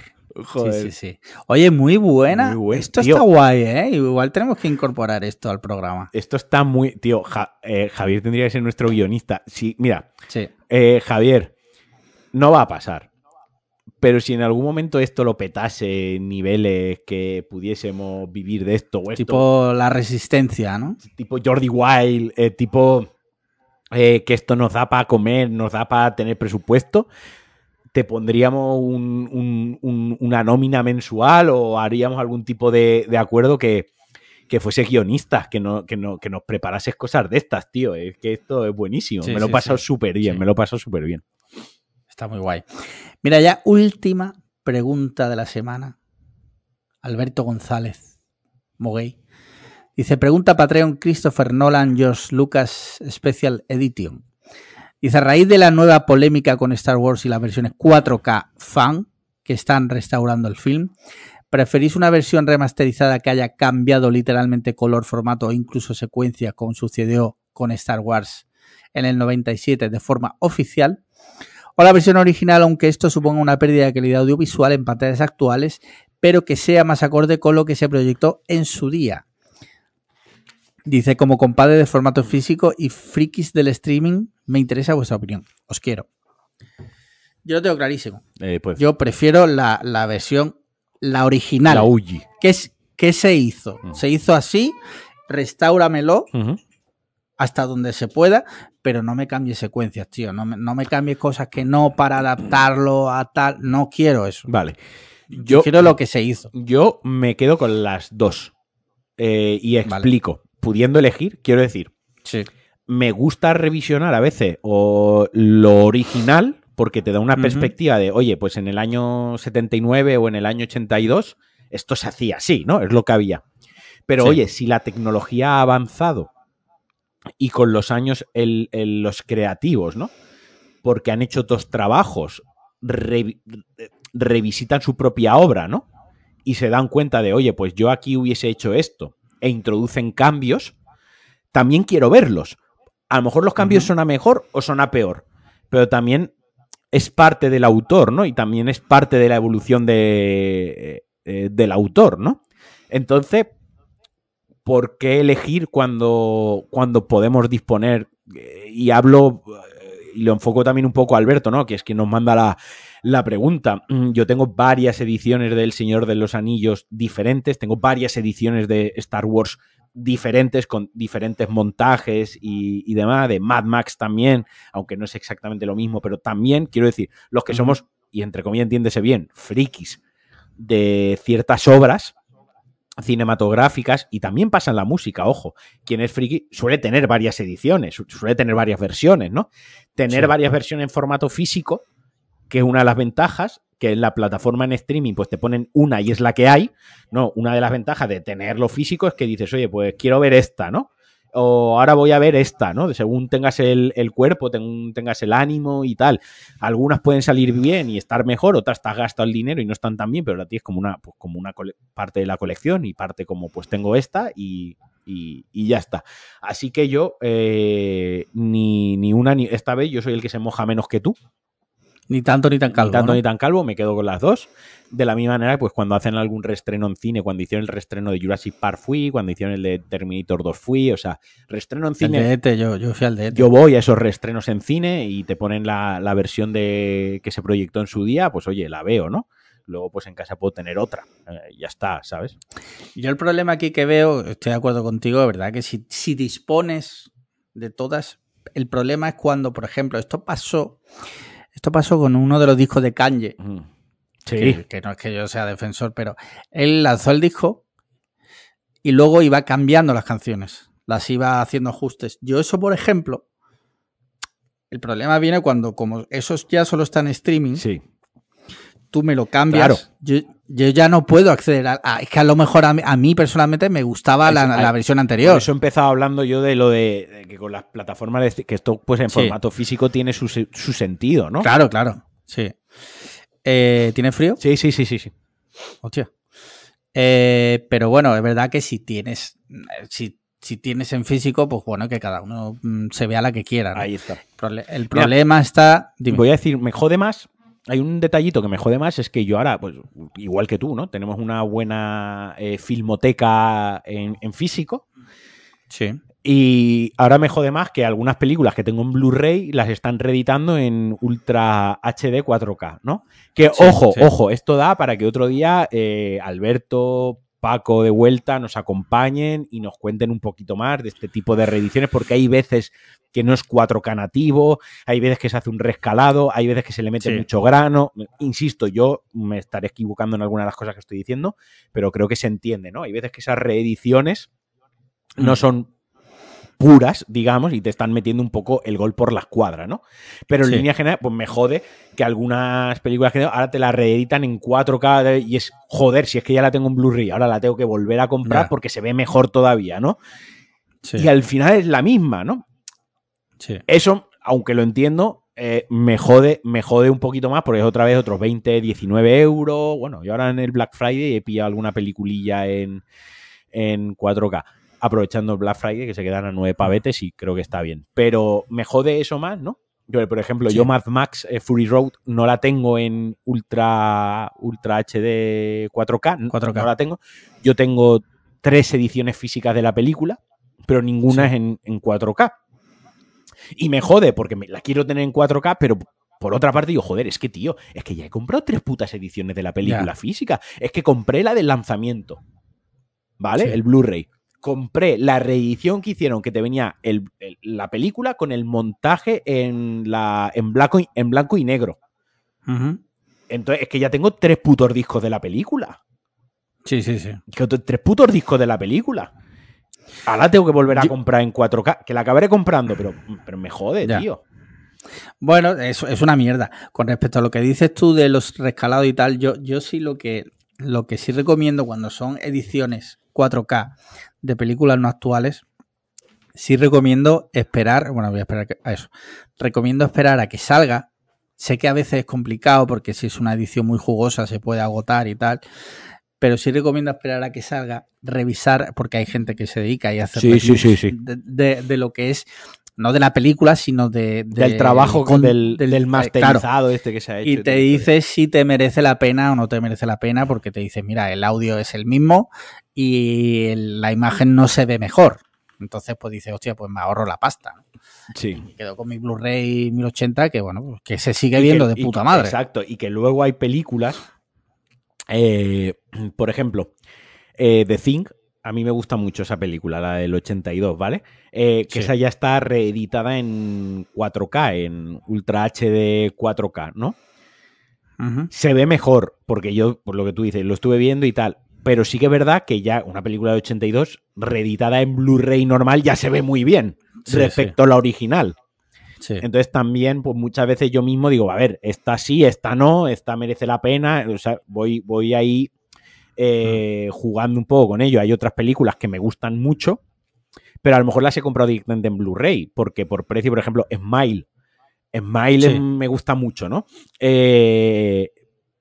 Joder. Sí, sí, sí. Oye, muy buena. Muy buen- esto tío. está guay, ¿eh? Igual tenemos que incorporar esto al programa. Esto está muy. Tío, Ja- eh, Javier tendría que ser nuestro guionista. Sí, mira, Sí. eh, Javier, no va a pasar. Pero si en algún momento esto lo petase en niveles que pudiésemos vivir de esto, o esto, Tipo la resistencia, ¿no? tipo Jordi Wild, eh, tipo eh, que esto nos da para comer, nos da para tener presupuesto, te pondríamos un- un- un- una nómina mensual o haríamos algún tipo de, de acuerdo que, que fuese guionista, que, no, que, no, que nos preparases cosas de estas, tío. Es que esto es buenísimo. Sí, me lo he sí, pasado súper bien, me lo he pasado súper bien. Está muy guay. Mira, ya última pregunta de la semana. Alberto González, Moguey. Dice, pregunta Patreon Christopher Nolan, George Lucas Special Edition. Dice, a raíz de la nueva polémica con Star Wars y las versiones 4K fan que están restaurando el film, ¿preferís una versión remasterizada que haya cambiado literalmente color, formato o incluso secuencia como sucedió con Star Wars en el 97 de forma oficial? O la versión original, aunque esto suponga una pérdida de calidad audiovisual en pantallas actuales, pero que sea más acorde con lo que se proyectó en su día. Dice, como compadre de formato físico y frikis del streaming, me interesa vuestra opinión. Os quiero. Yo lo tengo clarísimo. Eh, pues, Yo prefiero la, la versión, la original. la Uji. ¿Qué, es, ¿Qué se hizo? Mm. Se hizo así, restáuramelo Ujú. Hasta donde se pueda, pero no me cambie secuencias, tío. No me, no me cambie cosas que no para adaptarlo a tal. No quiero eso. Vale. Yo Yo, quiero lo que se hizo. yo me quedo con las dos. Eh, y explico. Pudiendo elegir, quiero decir, Sí. me gusta revisionar a veces o lo original porque te da una perspectiva de, oye, pues en el año 79 o en el año 82 esto se hacía así, ¿no? Es lo que había. Pero Sí. oye, si la tecnología ha avanzado y con los años el- el- los creativos, ¿no? Porque han hecho dos trabajos, revi- revisitan su propia obra, ¿no? Y se dan cuenta de, oye, pues yo aquí hubiese hecho esto e introducen cambios, también quiero verlos. A lo mejor los cambios son a mejor o son a peor, pero también es parte del autor, ¿no? Y también es parte de la evolución de, eh, del autor, ¿no? Entonces, ¿por qué elegir cuando, cuando podemos disponer? Eh, Y hablo, eh, y lo enfoco también un poco a Alberto, ¿no? Que es quien nos manda la, la pregunta. Mm, Yo tengo varias ediciones del Señor de los Anillos diferentes, tengo varias ediciones de Star Wars diferentes, con diferentes montajes y, y demás, de Mad Max también, aunque no es exactamente lo mismo, pero también, quiero decir, los que somos, y entre comillas entiéndese bien, frikis de ciertas obras cinematográficas y también pasa en la música, ojo, quien es friki suele tener varias ediciones, su- suele tener varias versiones, ¿no? Tener Sí. varias versiones en formato físico, que es una de las ventajas, que en la plataforma en streaming pues te ponen una y es la que hay, ¿no? Una de las ventajas de tenerlo físico es que dices, oye, pues quiero ver esta, ¿no? O ahora voy a ver esta, ¿no? Según tengas el, el cuerpo, ten- tengas el ánimo y tal. Algunas pueden salir bien y estar mejor, otras te has gastado el dinero y no están tan bien, pero la tienes como una, pues, como una parte de la colección y parte como pues tengo esta y, y- y ya está. Así que yo, eh, ni, ni una ni esta vez, yo soy el que se moja menos que tú, Ni tanto ni tan calvo. ni tanto ¿no? ni tan calvo, me quedo con las dos. De la misma manera, pues cuando hacen algún reestreno en cine, cuando hicieron el reestreno de Jurassic Park fui, cuando hicieron el de Terminator 2 fui, o sea, reestreno en El cine. de ET, yo, yo fui al de ET. Yo voy a esos reestrenos en cine y te ponen la, la versión de que se proyectó en su día, pues oye, la veo, ¿no? Luego, pues en casa puedo tener otra. Eh, ya está, ¿sabes? Yo el problema aquí que veo, estoy de acuerdo contigo, de verdad, que si, si dispones de todas, el problema es cuando, por ejemplo, esto pasó, esto pasó con uno de los discos de Kanye, Mm. que, Sí. que no es que yo sea defensor, pero él lanzó el disco y luego iba cambiando las canciones, las iba haciendo ajustes. Yo eso, por ejemplo, el problema viene cuando como esos ya solo están en streaming, Sí. tú me lo cambias. Claro. Yo, yo ya no puedo acceder a, a- Es que a lo mejor a mí, a mí personalmente me gustaba la, Eso- la versión Por anterior. eso he empezado hablando yo de lo de, de que con las plataformas de que esto pues en Sí. formato físico tiene su, su sentido, ¿no? Claro, claro. Sí. Eh, ¿Tiene frío? Sí, sí, sí, sí, sí. Hostia. Eh, pero bueno, es verdad que si tienes. Si, si tienes en físico, pues bueno, que cada uno mm, se vea la que quiera. ¿no? Ahí está. El problema está. dime. Voy a decir, me jode más hay un detallito que me jode más, es que yo ahora, pues igual que tú, ¿no? Tenemos una buena eh, filmoteca en, en físico. Sí. Y ahora me jode más que algunas películas que tengo en Blu-ray las están reeditando en Ultra HD 4K, ¿no? Que Sí, ojo, sí. ojo, esto da para que otro día eh, Alberto, Paco de vuelta nos acompañen y nos cuenten un poquito más de este tipo de reediciones, porque hay veces que no es 4K nativo, hay veces que se hace un rescalado, hay veces que se le mete Sí. mucho grano. Insisto, yo me estaré equivocando en algunas de las cosas que estoy diciendo, pero creo que se entiende, ¿no? Hay veces que esas reediciones no Mm. son puras, digamos, y te están metiendo un poco el gol por la escuadra, ¿no? Pero en Sí. línea general, pues me jode que algunas películas que ahora te las reeditan en 4K y es, joder, si es que ya la tengo en Blu-ray, ahora la tengo que volver a comprar porque se ve mejor todavía, ¿no? Sí. Y al final es la misma, ¿no? sí. Eso, aunque lo entiendo, eh, me, jode, me jode un poquito más porque es otra vez otros 20, 19 euros. Bueno, yo ahora en el Black Friday he pillado alguna peliculilla en, en 4K, aprovechando Black Friday, que se quedan a nueve pavetes y creo que está bien. Pero me jode eso más, ¿no? Yo, por ejemplo, Sí. yo Mad Max eh, Fury Road no la tengo en Ultra, Ultra HD 4K, 4K. no la tengo. Yo tengo tres ediciones físicas de la película, pero ninguna Sí. es en, en 4K. Y me jode porque me la quiero tener en 4K, pero por otra parte digo, joder, es que tío, es que ya he comprado tres putas ediciones de la película física. Es que compré la del lanzamiento. ¿Vale? Sí. El Blu-ray. Compré la reedición que hicieron, que te venía el- el- la película con el montaje en, la, en, blanco, y- en blanco y negro. Entonces, es que ya tengo tres putos discos de la película. Sí, sí, sí. Tres putos discos de la película. Ahora tengo que volver a Yo- comprar en 4K, que la acabaré comprando, pero, pero me jode, Ya. tío. Bueno, eso es una mierda. Con respecto a lo que dices tú de los rescalados y tal, yo, yo sí lo que, lo que sí recomiendo cuando son ediciones 4K de películas no actuales, sí recomiendo esperar, bueno, voy a esperar a eso. Recomiendo esperar a que salga. Sé que a veces es complicado porque si es una edición muy jugosa se puede agotar y tal. Pero sí recomiendo esperar a que salga, revisar, porque hay gente que se dedica y hace Sí, sí, sí, sí. de, de- de lo que es, no de la película, sino de, de- del trabajo con- del, del, eh, claro, masterizado este que se ha hecho. y te dice si te merece la pena o no te merece la pena, porque te dice, mira, el audio es el mismo y la imagen no se ve mejor. Entonces, pues dice, hostia, pues me ahorro la pasta. Sí. Y quedo con mi Blu-ray 1080, que bueno, pues que se sigue Y viendo que- de puta que- madre. Exacto, y que luego hay películas, eh, por ejemplo, eh, The Thing, a mí me gusta mucho esa película, la del 82, ¿vale? Eh, que Sí. esa ya está reeditada en 4K, en Ultra HD 4K, ¿no? Se ve mejor, porque yo, por lo que tú dices, lo estuve viendo y tal. Pero sí que es verdad que ya una película de 82, reeditada en Blu-ray normal, ya se ve muy bien Sí, respecto a la original. Entonces también, pues muchas veces yo mismo digo, a ver, esta sí, esta no, esta merece la pena. O sea, voy, voy ahí eh, jugando un poco con ello. Hay otras películas que me gustan mucho, pero a lo mejor las he comprado directamente en Blu-ray, porque por precio, por ejemplo, Smile. Smile Sí. me gusta mucho, ¿no? Eh,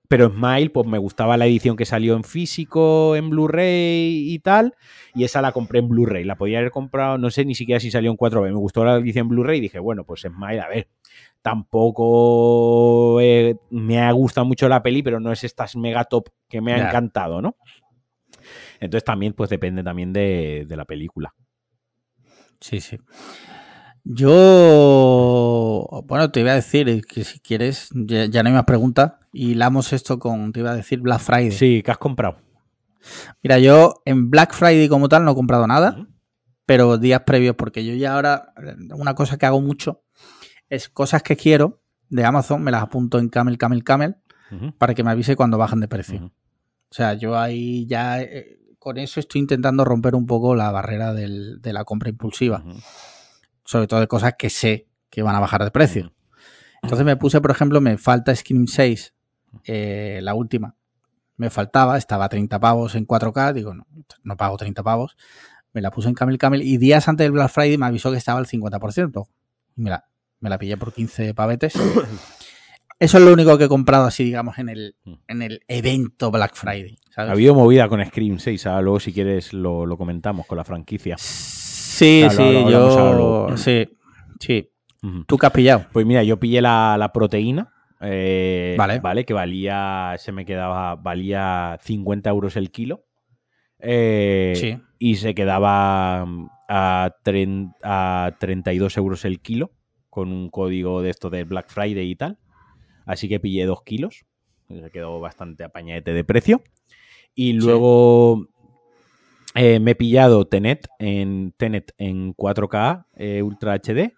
pero Smile, pues me gustaba la edición que salió en físico, en Blu-ray y tal, y esa la compré en Blu-ray. La podía haber comprado, no sé ni siquiera si salió en 4B. Me gustó la edición Blu-ray y dije, bueno, pues Smile, a ver, tampoco eh, me ha gustado mucho la peli, pero no es estas mega top que me ha encantado, ¿no? Entonces también, pues depende también de, de la película. Sí, sí. Yo, bueno, te iba a decir que si quieres, ya, ya no hay más preguntas. Y hilamos esto con, te iba a decir, Black Friday. Sí, ¿qué has comprado? Mira, yo en Black Friday como tal no he comprado nada, pero días previos, porque yo ya ahora, una cosa que hago mucho es cosas que quiero de Amazon, me las apunto en Camel, Camel, Camel, para que me avise cuando bajan de precio. O sea, yo ahí ya, eh, con eso estoy intentando romper un poco la barrera del- de la compra impulsiva, sobre todo de cosas que sé que van a bajar de precio. Entonces me puse, por ejemplo, me falta Scream 6, eh, la última. Me faltaba, estaba a 30 pavos en 4K, digo, no, no pago 30 pavos. Me la puse en Camel Camel y días antes del Black Friday me avisó que estaba al 50%. Y me la, me la pillé por 15 pavetes. (coughs) Eso es lo único que he comprado así, digamos, en el, en el evento Black Friday. ¿sabes? Ha habido movida con Scream 6, ahora luego si quieres lo, lo comentamos con la franquicia. Sí, Claro, sí, lo yo... Sí, sí. Ujú. ¿Tú qué has pillado? Pues mira, yo pillé la, la proteína eh, Vale. vale. Que valía, se me quedaba, valía 50 euros el kilo. Eh, Sí. Y se quedaba mm, a, tren- a 32 euros el kilo, con un código de esto de Black Friday y tal. Así que pillé dos kilos. Se quedó bastante apañadete de precio. Y luego eh, me he pillado Tenet en, Tenet en 4K eh, Ultra HD.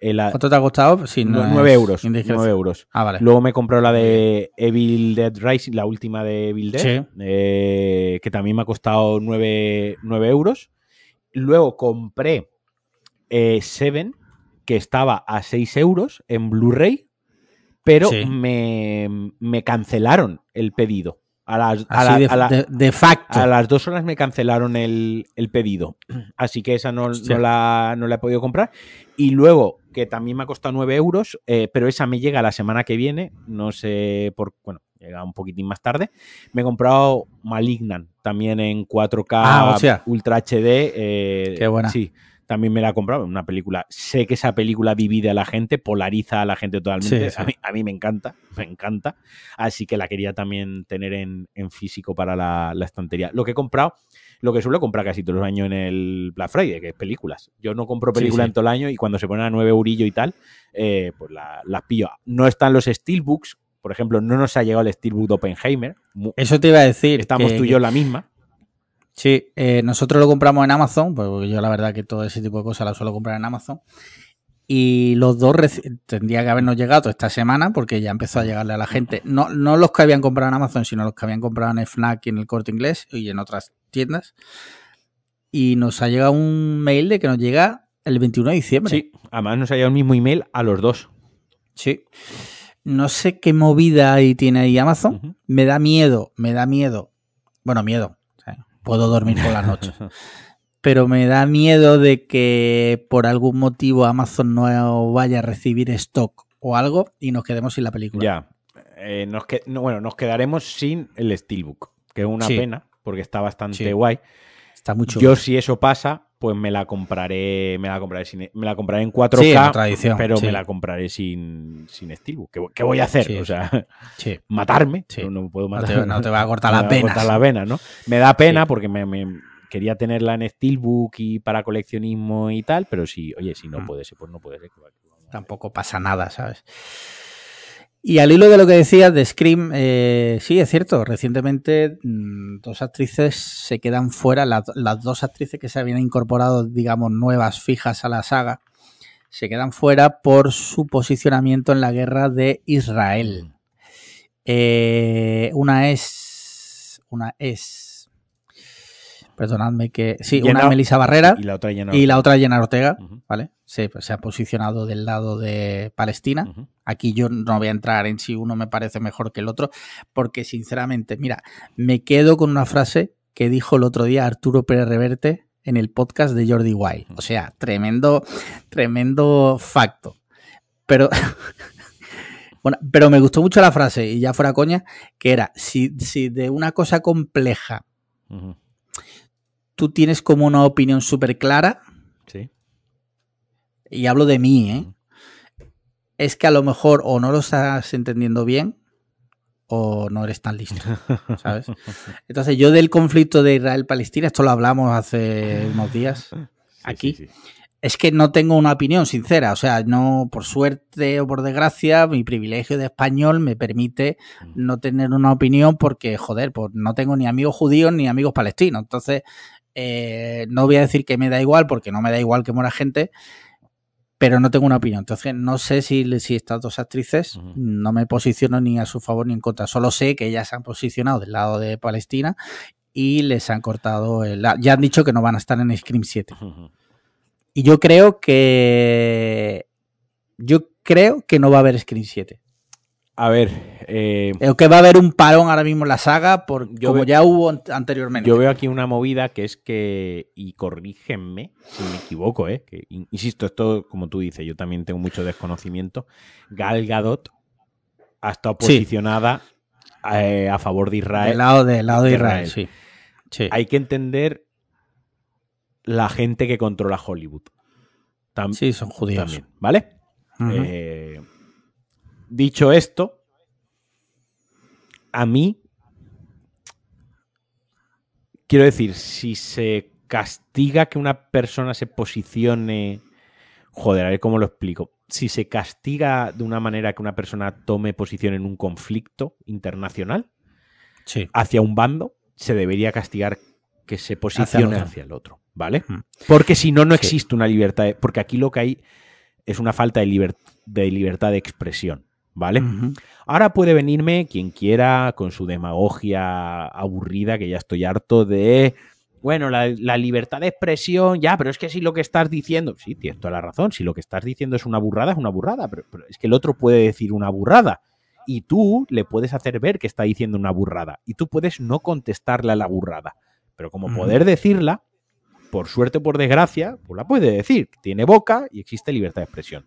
eh, la- ¿Cuánto te ha costado? Sí, no no, es 9 euros. indiscreción. 9 euros. Ah, vale. Luego me compré la de Evil Dead Rising, la última de Evil Dead, Sí. eh, que también me ha costado 9, 9 euros. Luego compré Seven, que estaba a 6 euros en Blu-ray, pero Sí. me, me cancelaron el pedido. A las, a Así la- de, a la- de- de facto. a las dos horas me cancelaron el, el pedido. Así que esa no, la, no la he podido comprar. Y luego, que también me ha costado 9 euros, eh, pero esa me llega la semana que viene. No sé por. Bueno, llega un poquitín más tarde. Me he comprado Malignant, también en 4K Ah. Ultra HD. eh, Qué buena. Sí, también me la he comprado. Una película. Sé que esa película divide a la gente, polariza a la gente totalmente. Sí, sí. A, mí, a mí me encanta, (laughs) me encanta. Así que la quería también tener en, en físico para la, la estantería. Lo que he comprado, lo que suelo comprar casi todos los años en el Black Friday, que es películas. Yo no compro películas sí. en todo el año y cuando se ponen a 9 eurillo y tal, eh, pues la- las pillo. No están los Steelbooks. Por ejemplo, no nos ha llegado el Steelbook de Oppenheimer. Eso te iba a decir. Estamos que- tú y yo en la misma. Sí, eh, nosotros lo compramos en Amazon, porque yo la verdad que todo ese tipo de cosas las suelo comprar en Amazon. Y los dos tendría que habernos llegado esta semana porque ya empezó a llegarle a la gente. No, no los que habían comprado en Amazon, sino los que habían comprado en FNAC y en el Corte Inglés y en otras tiendas. Y nos ha llegado un mail de que nos llega el 21 de diciembre. Sí, además nos ha llegado el mismo email a los dos. Sí. No sé qué movida ahí tiene ahí Amazon. Me da miedo, me da miedo. Bueno, miedo. Puedo dormir por las (laughs) noches. Pero me da miedo de que por algún motivo Amazon no vaya a recibir stock o algo y nos quedemos sin la película. Ya. Eh, nos que- no, bueno, nos quedaremos sin el Steelbook, que es una Sí. pena, porque está bastante Sí. guay. Está mucho. Yo, si eso pasa, pues me la compraré, me la compraré sin, me la compraré en 4K, Sí, en pero sí. me la compraré sin, sin Steelbook. ¿Qué, qué voy a hacer? Sí, o sea, (laughs) matarme. No, no puedo No matar. te, no te va a cortar las venas. cortar las venas, ¿no? Me da pena porque me, me- quería tenerla en Steelbook y para coleccionismo y tal, pero sí, oye, si no Mm. puede ser, pues no puede ser. Tampoco pasa nada, ¿sabes? Y al hilo de lo que decías de Scream, eh, sí, es cierto, recientemente mm, dos actrices se quedan fuera, las, las dos actrices que se habían incorporado, digamos, nuevas, fijas a la saga, se quedan fuera por su posicionamiento en la guerra de Israel. Eh, una es... Una es... Perdonadme que... Sí, una Jenna- es Melissa Barrera Y la otra ya no. y la otra Jenna Ortega, ¿vale? Se, se ha posicionado del lado de Palestina. ujú. Aquí yo no voy a entrar en si uno me parece mejor que el otro, porque sinceramente, mira, me quedo con una frase que dijo el otro día Arturo Pérez Reverte en el podcast de Jordi Wild. O sea, tremendo, tremendo facto. Pero, (laughs) bueno, pero me gustó mucho la frase, y ya fuera coña, que era, si, si de una cosa compleja tú tienes como una opinión súper clara, Sí. y hablo de mí, ¿eh? Es que a lo mejor o no lo estás entendiendo bien o no eres tan listo, (laughs) ¿sabes? Entonces yo del conflicto de Israel-Palestina, esto lo hablamos hace unos días, Sí, Aquí. sí, sí. es que no tengo una opinión sincera, o sea, no por suerte o por desgracia, mi privilegio de español me permite no tener una opinión porque, joder, pues no tengo ni amigos judíos ni amigos palestinos, entonces eh, no voy a decir que me da igual porque no me da igual que muera gente, pero no tengo una opinión. Entonces, no sé si, si estas dos actrices no me posiciono ni a su favor ni en contra. Solo sé que ellas se han posicionado del lado de Palestina y les han cortado el... Ya han dicho que no van a estar en Scream 7. Ujú. Y yo creo que... Yo creo que no va a haber Scream 7. A ver, eh, Creo que va a haber un parón ahora mismo en la saga, por, Yo como ve- ya hubo an- anteriormente. yo veo aquí una movida que es que, y corrígenme si me equivoco, ¿eh? que, insisto, esto, como tú dices, yo también tengo mucho desconocimiento. Gal Gadot ha estado Sí. posicionada eh, a favor de Israel. del lado, del lado de Israel, Israel. sí. Sí. Hay que entender la gente que controla Hollywood. Tam- Sí, son judíos. También, ¿vale? Ujú. Eh, dicho esto, a mí, quiero decir, si se castiga que una persona se posicione, joder, a ver cómo lo explico. Si se castiga de una manera que una persona tome posición en un conflicto internacional Sí. hacia un bando, se debería castigar que se posicione hacia el otro, ¿vale? Mm. Porque si no, no Sí. existe una libertad, de- porque aquí lo que hay es una falta de, liber- de libertad de expresión, ¿vale? Ahora puede venirme quien quiera con su demagogia aburrida, que ya estoy harto de. Bueno, la, la libertad de expresión, ya, pero es que si lo que estás diciendo. Sí, tienes toda la razón. Si lo que estás diciendo es una burrada, es una burrada. Pero, pero es que el otro puede decir una burrada. Y tú le puedes hacer ver que está diciendo una burrada. Y tú puedes no contestarle a la burrada. Pero como poder decirla, por suerte o por desgracia, pues la puede decir. Tiene boca y existe libertad de expresión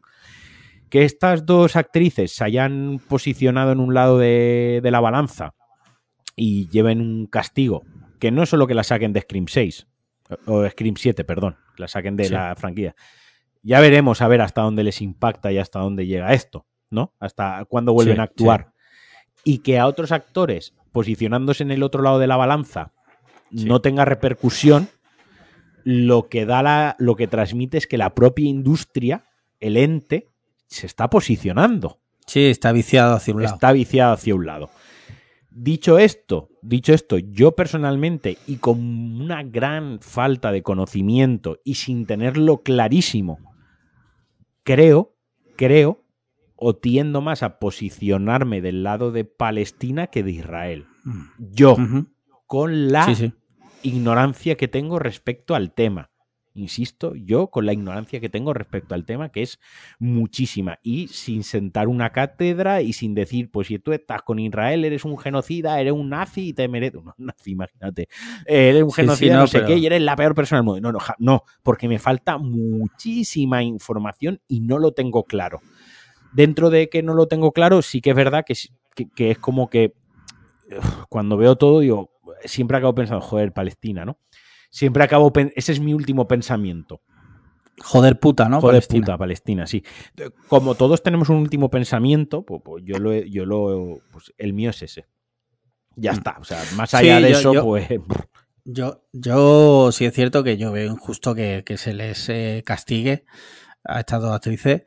que estas dos actrices se hayan posicionado en un lado de, de la balanza y lleven un castigo, que no es solo que la saquen de Scream 6, o Scream 7, perdón, que la saquen de Sí. la franquicia. Ya veremos a ver hasta dónde les impacta y hasta dónde llega esto, ¿no? Hasta cuándo vuelven Sí, a actuar. Y que a otros actores, posicionándose en el otro lado de la balanza, no tenga repercusión, lo que da la, lo que transmite es que la propia industria, el ente, se está posicionando. Sí, está viciado hacia un lado. Está viciado hacia un lado. Dicho esto, dicho esto, yo personalmente y con una gran falta de conocimiento y sin tenerlo clarísimo, creo, creo o tiendo más a posicionarme del lado de Palestina que de Israel. Mm. Yo, con la Sí, sí. ignorancia que tengo respecto al tema. Insisto, yo con la ignorancia que tengo respecto al tema, que es muchísima, y sin sentar una cátedra y sin decir, pues si tú estás con Israel, eres un genocida, eres un nazi y te mereces. No, (laughs) nazi, imagínate. Eres un Sí, sí, genocida, no, no, sé pero- qué, y eres la peor persona del mundo. No, no, no, porque me falta muchísima información y no lo tengo claro. Dentro de que no lo tengo claro, sí que es verdad que, es- que- que es como que cuando veo todo, digo, siempre acabo pensando, joder, Palestina, ¿no? Siempre acabo, ese es mi último pensamiento. Joder puta, ¿no? Joder, Palestina. puta, Palestina, sí. Como todos tenemos un último pensamiento, pues, pues yo lo, he- yo lo, pues el mío es ese. Ya Mm. está, o sea, más allá Sí, de yo- eso, yo- pues Yo, yo sí es cierto que yo veo injusto que, que se les eh, castigue a estas dos actrices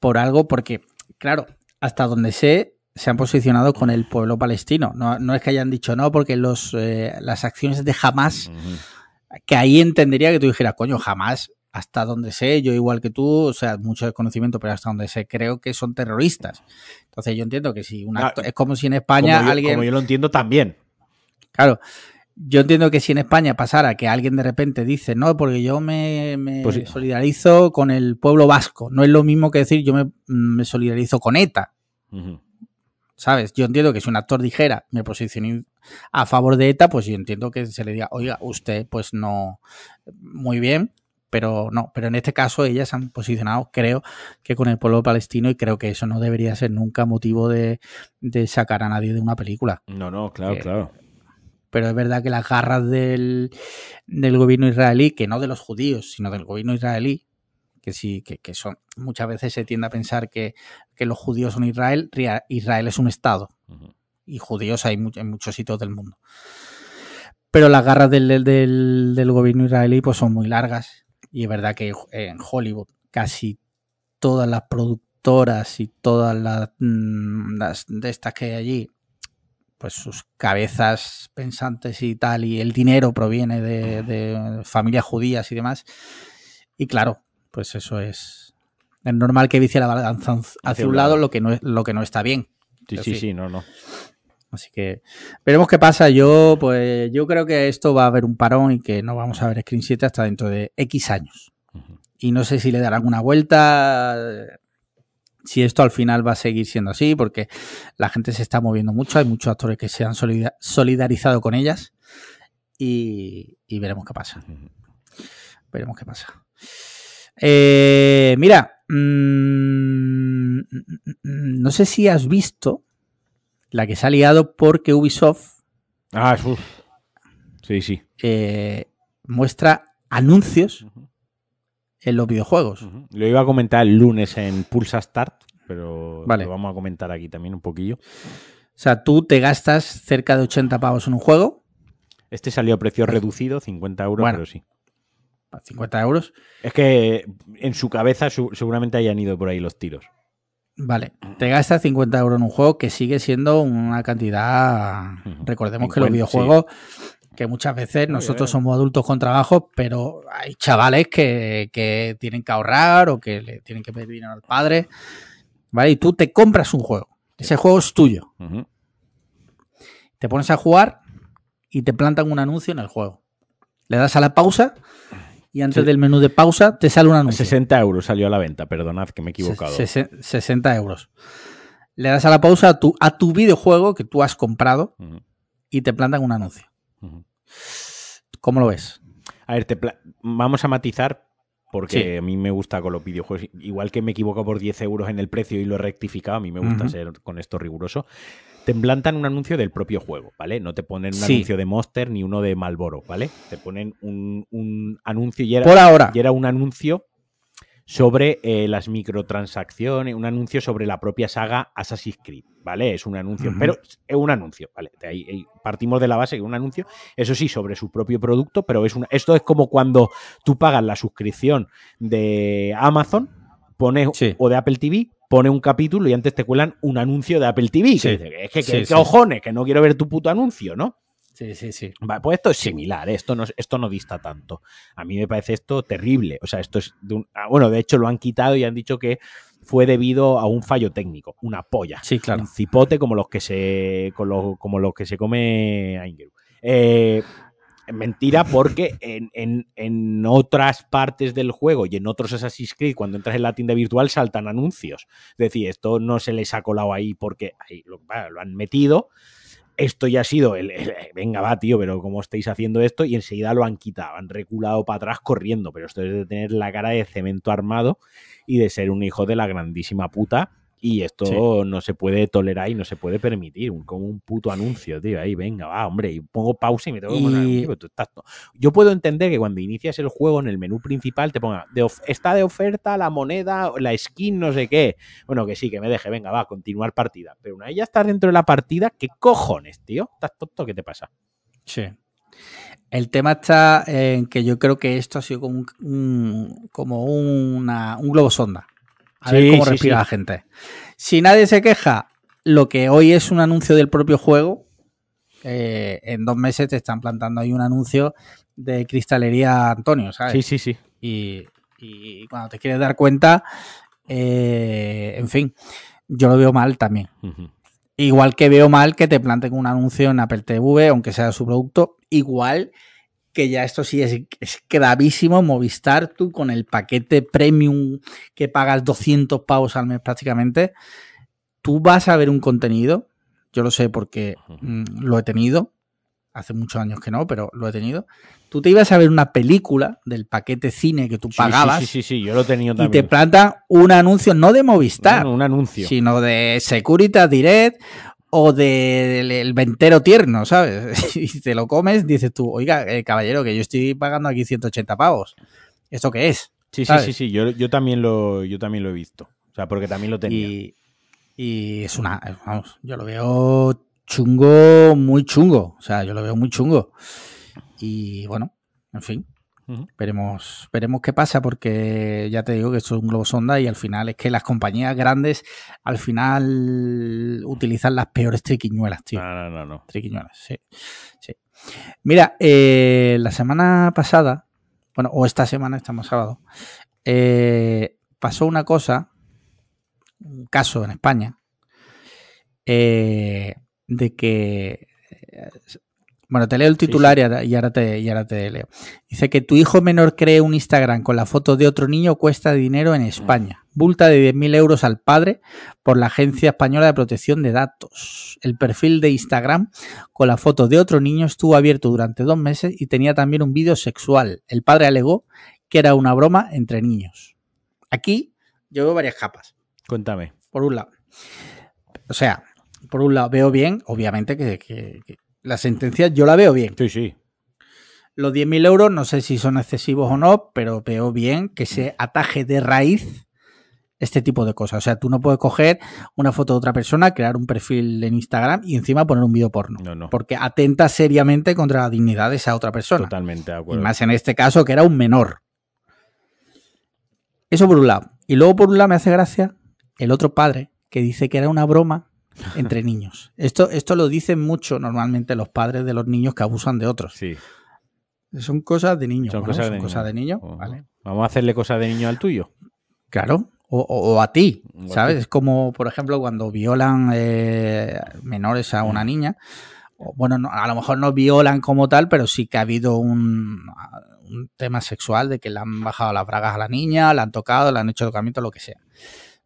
por algo, porque, claro, hasta donde sé, se han posicionado con el pueblo palestino. No, no es que hayan dicho no, porque los, eh, las acciones de Hamas, que ahí entendería que tú dijeras, coño, jamás, hasta donde sé, yo igual que tú, o sea, mucho desconocimiento, pero hasta donde sé, creo que son terroristas. Entonces yo entiendo que si un acto, es como si en España como, yo, alguien... como yo lo entiendo también. Claro, yo entiendo que si en España pasara que alguien de repente dice, no, porque yo me, me Pues sí. solidarizo con el pueblo vasco, no es lo mismo que decir yo me, me solidarizo con ETA. ¿Sabes? Yo entiendo que si un actor dijera, me posicioné a favor de ETA, pues yo entiendo que se le diga, oiga, usted pues no, muy bien, pero no, pero en este caso ellas se han posicionado, creo que con el pueblo palestino y creo que eso no debería ser nunca motivo de, de sacar a nadie de una película. No, no, claro, Que- claro. pero es verdad que las garras del, del gobierno israelí, que no de los judíos, sino del gobierno israelí, que sí, que, que son, muchas veces se tiende a pensar que, que los judíos son Israel, Israel es un Estado, y judíos hay mu- en muchos sitios del mundo. Pero las garras del, del- gobierno israelí pues son muy largas, y es verdad que en Hollywood casi todas las productoras y todas las, mm, las de estas que hay allí pues sus cabezas pensantes y tal, y el dinero proviene de, de familias judías y demás. Y claro, pues eso es. Es normal que vicie la balanza hacia, un lado, lo que no es, lo que no está bien. Sí, sí, sí, no, no. Así que veremos qué pasa. Yo, pues, yo creo que esto va a haber un parón y que no vamos a ver Screen 7 hasta dentro de X años. Y no sé si le darán una vuelta, si esto al final va a seguir siendo así, porque la gente se está moviendo mucho, hay muchos actores que se han solida- solidarizado con ellas y, y veremos qué pasa. Veremos qué pasa. Eh, mira, mm, no sé si has visto la que se ha liado porque Ubisoft Ah, uf. Sí, sí. eh, muestra anuncios en los videojuegos. Lo iba a comentar el lunes en Pulsa Start, pero Vale. lo vamos a comentar aquí también un poquillo. O sea, tú te gastas cerca de 80 pavos en un juego. Este salió a precio reducido, 50 euros, Bueno. pero sí. 50 euros. Es que en su cabeza su- seguramente hayan ido por ahí los tiros. Vale, te gastas 50 euros en un juego que sigue siendo una cantidad. Recordemos que los 50, videojuegos, que muchas veces No, nosotros somos adultos con trabajo, pero hay chavales que, que tienen que ahorrar o que le tienen que pedir dinero al padre. ¿Vale? Y tú te compras un juego. Ese juego es tuyo. Te pones a jugar y te plantan un anuncio en el juego. Le das a la pausa y antes Sí. del menú de pausa te sale un anuncio. 60 euros salió a la venta, perdonad que me he equivocado. Se- sesen- 60 euros. Le das a la pausa a tu, a tu videojuego que tú has comprado y te plantan un anuncio. ¿Cómo lo ves? A ver, te vamos a matizar porque Sí. a mí me gusta con los videojuegos. Igual que me equivoco por 10 euros en el precio y lo he rectificado, a mí me gusta ser con esto riguroso. Te implantan un anuncio del propio juego, ¿vale? No te ponen un Sí. anuncio de Monster ni uno de Malboro, ¿vale? Te ponen un, un anuncio y era, Por ahora. y era un anuncio sobre eh, las microtransacciones, un anuncio sobre la propia saga Assassin's Creed, ¿vale? Es un anuncio, pero es un anuncio, ¿vale? De ahí, ahí partimos de la base que es un anuncio, eso sí, sobre su propio producto, pero es una, esto es como cuando tú pagas la suscripción de Amazon pones, Sí. o de Apple TV, pone un capítulo y antes te cuelan un anuncio de Apple TV. Sí. Que es que, Sí, que- sí. cojones, que no quiero ver tu puto anuncio, ¿no? Sí, sí, sí. Vale, pues esto es similar, ¿eh? esto no, esto no dista tanto. A mí me parece esto terrible. O sea, esto es. de un- ah, bueno, de hecho lo han quitado y han dicho que fue debido a un fallo técnico, una polla. Sí, claro. Un cipote como los que se. con lo- como los que se come Aingeru. Eh, mentira, porque en, en- en otras partes del juego y en otros Assassin's Creed, cuando entras en la tienda virtual, saltan anuncios. Es decir, esto no se les ha colado ahí porque ahí lo, lo han metido. Esto ya ha sido el, el- venga, va, tío, pero ¿cómo estáis haciendo esto? Y enseguida lo han quitado, han reculado para atrás corriendo. Pero esto es de tener la cara de cemento armado y de ser un hijo de la grandísima puta. Y esto Sí. no se puede tolerar y no se puede permitir. Un, como un puto anuncio, tío. Ahí, venga, va, hombre. Y pongo pausa y me tengo que poner Y- Yo puedo entender que cuando inicias el juego en el menú principal te ponga de of- está de oferta la moneda, la skin, no sé qué. Bueno, que sí, que me deje, venga, va, continuar partida. Pero una vez ya estás dentro de la partida, ¿qué cojones, tío? ¿Estás tonto? ¿Qué te pasa? Sí. El tema está en que yo creo que esto ha sido como un- como una- un globo sonda. A ver cómo sí, respira sí. la gente. Si nadie se queja, lo que hoy es un anuncio del propio juego, eh, en dos meses te están plantando ahí un anuncio de cristalería Antonio, ¿sabes? Sí, sí, sí. Y, y cuando te quieres dar cuenta, eh, en fin, yo lo veo mal también. Igual que veo mal que te planten un anuncio en Apple TV, aunque sea su producto. Igual que ya esto sí es, es gravísimo. Movistar, tú con el paquete premium que pagas 200 pavos al mes prácticamente, tú vas a ver un contenido. Yo lo sé porque mm, lo he tenido. Hace muchos años que no, pero lo he tenido. Tú te ibas a ver una película del paquete cine que tú Sí, pagabas Sí, sí, sí, sí, yo lo he tenido y te también. plantan un anuncio no de Movistar, No, no, un anuncio. sino de Securitas Direct o del el ventero tierno, ¿sabes? (laughs) Y te lo comes, dices tú, oiga, eh, caballero, que yo estoy pagando aquí 180 pavos. ¿Esto qué es? Sí, sí, sí, sí, yo, yo también lo, yo también lo he visto. O sea, porque también lo tenía. Y, y es una, vamos, yo lo veo chungo, muy chungo. O sea, yo lo veo muy chungo. Y bueno, en fin, Veremos, veremos qué pasa, porque ya te digo que esto es un globo sonda y al final es que las compañías grandes al final utilizan las peores triquiñuelas, tío. No, no, no, no. Triquiñuelas, sí. sí. Mira, eh, la semana pasada, bueno, o esta semana, estamos sábado, eh, pasó una cosa, un caso en España, eh, de que. Bueno, te leo el titular sí. Y, ahora, y, ahora te, y ahora te leo. Dice que tu hijo menor cree un Instagram con la foto de otro niño cuesta dinero en España. Multa de 10.000 euros al padre por la Agencia Española de Protección de Datos. El perfil de Instagram con la foto de otro niño estuvo abierto durante dos meses y tenía también un vídeo sexual. El padre alegó que era una broma entre niños. Aquí yo veo varias capas. Cuéntame. Por un lado. O sea, por un lado veo bien, obviamente, que, que- que la sentencia yo la veo bien. Sí, sí. Los 10.000 euros no sé si son excesivos o no, pero veo bien que se ataje de raíz este tipo de cosas. O sea, tú no puedes coger una foto de otra persona, crear un perfil en Instagram y encima poner un vídeo porno. No, no. Porque atenta seriamente contra la dignidad de esa otra persona. Totalmente de Y acuerdo. más en este caso, que era un menor. Eso por un lado. Y luego, por un lado, me hace gracia el otro padre que dice que era una broma entre niños. Esto, esto lo dicen mucho normalmente los padres de los niños que abusan de otros. Sí. Son cosas de niños. Son Bueno, cosas son de cosas de niños. ¿vale? Vamos a hacerle cosas de niño al tuyo. Claro. O, o- o a ti, O a ¿sabes? ti. Es como, por ejemplo, cuando violan eh, menores a una niña. O, bueno, no- a lo mejor no violan como tal, pero sí que ha habido un, un tema sexual de que le han bajado las bragas a la niña, la han tocado, le han hecho tocamiento, lo que sea.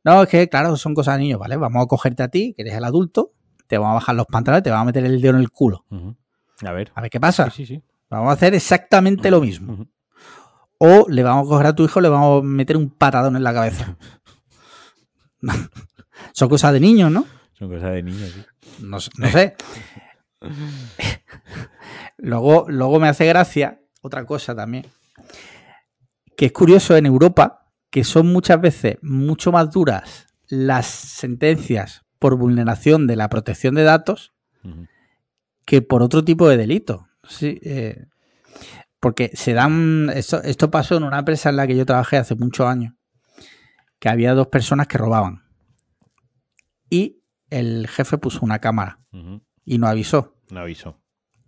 No, es que, claro, son cosas de niños, ¿vale? Vamos a cogerte a ti, que eres el adulto, te vamos a bajar los pantalones, te vamos a meter el dedo en el culo. A ver. A ver qué pasa. Sí, sí, sí. Vamos a hacer exactamente lo mismo. O le vamos a coger a tu hijo, le vamos a meter un patadón en la cabeza. (laughs) Son cosas de niños, ¿no? Son cosas de niños, sí. No, no sé. luego, luego me hace gracia otra cosa también. Que es curioso en Europa que son muchas veces mucho más duras las sentencias por vulneración de la protección de datos que por otro tipo de delito. Sí, eh, porque se dan. Esto, esto pasó en una empresa en la que yo trabajé hace muchos años. Que había dos personas que robaban. Y el jefe puso una cámara y no avisó. Un aviso.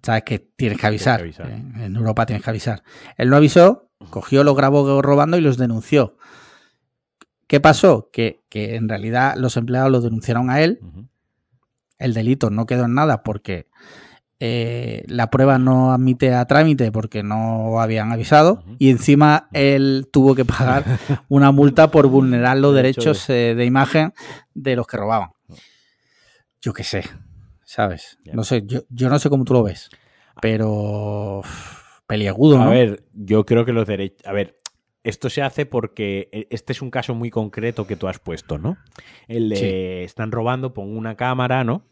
Sabes que tienes que avisar. Tienes que avisar. eh, En Europa tienes que avisar. Él no avisó, cogió, los grabó robando y los denunció. ¿Qué pasó? Que, que en realidad los empleados lo denunciaron a él el delito no quedó en nada porque eh, la prueba no admite a trámite porque no habían avisado y encima él tuvo que pagar (laughs) una multa por vulnerar los Derecho derechos eh, de imagen de los que robaban. Yo qué sé, ¿sabes? No sé, yo, yo no sé cómo tú lo ves, pero peliagudo, A ver, yo creo que los derechos. A ver, esto se hace porque e- este es un caso muy concreto que tú has puesto, ¿no? El de Sí. están robando, pongo una cámara, ¿no?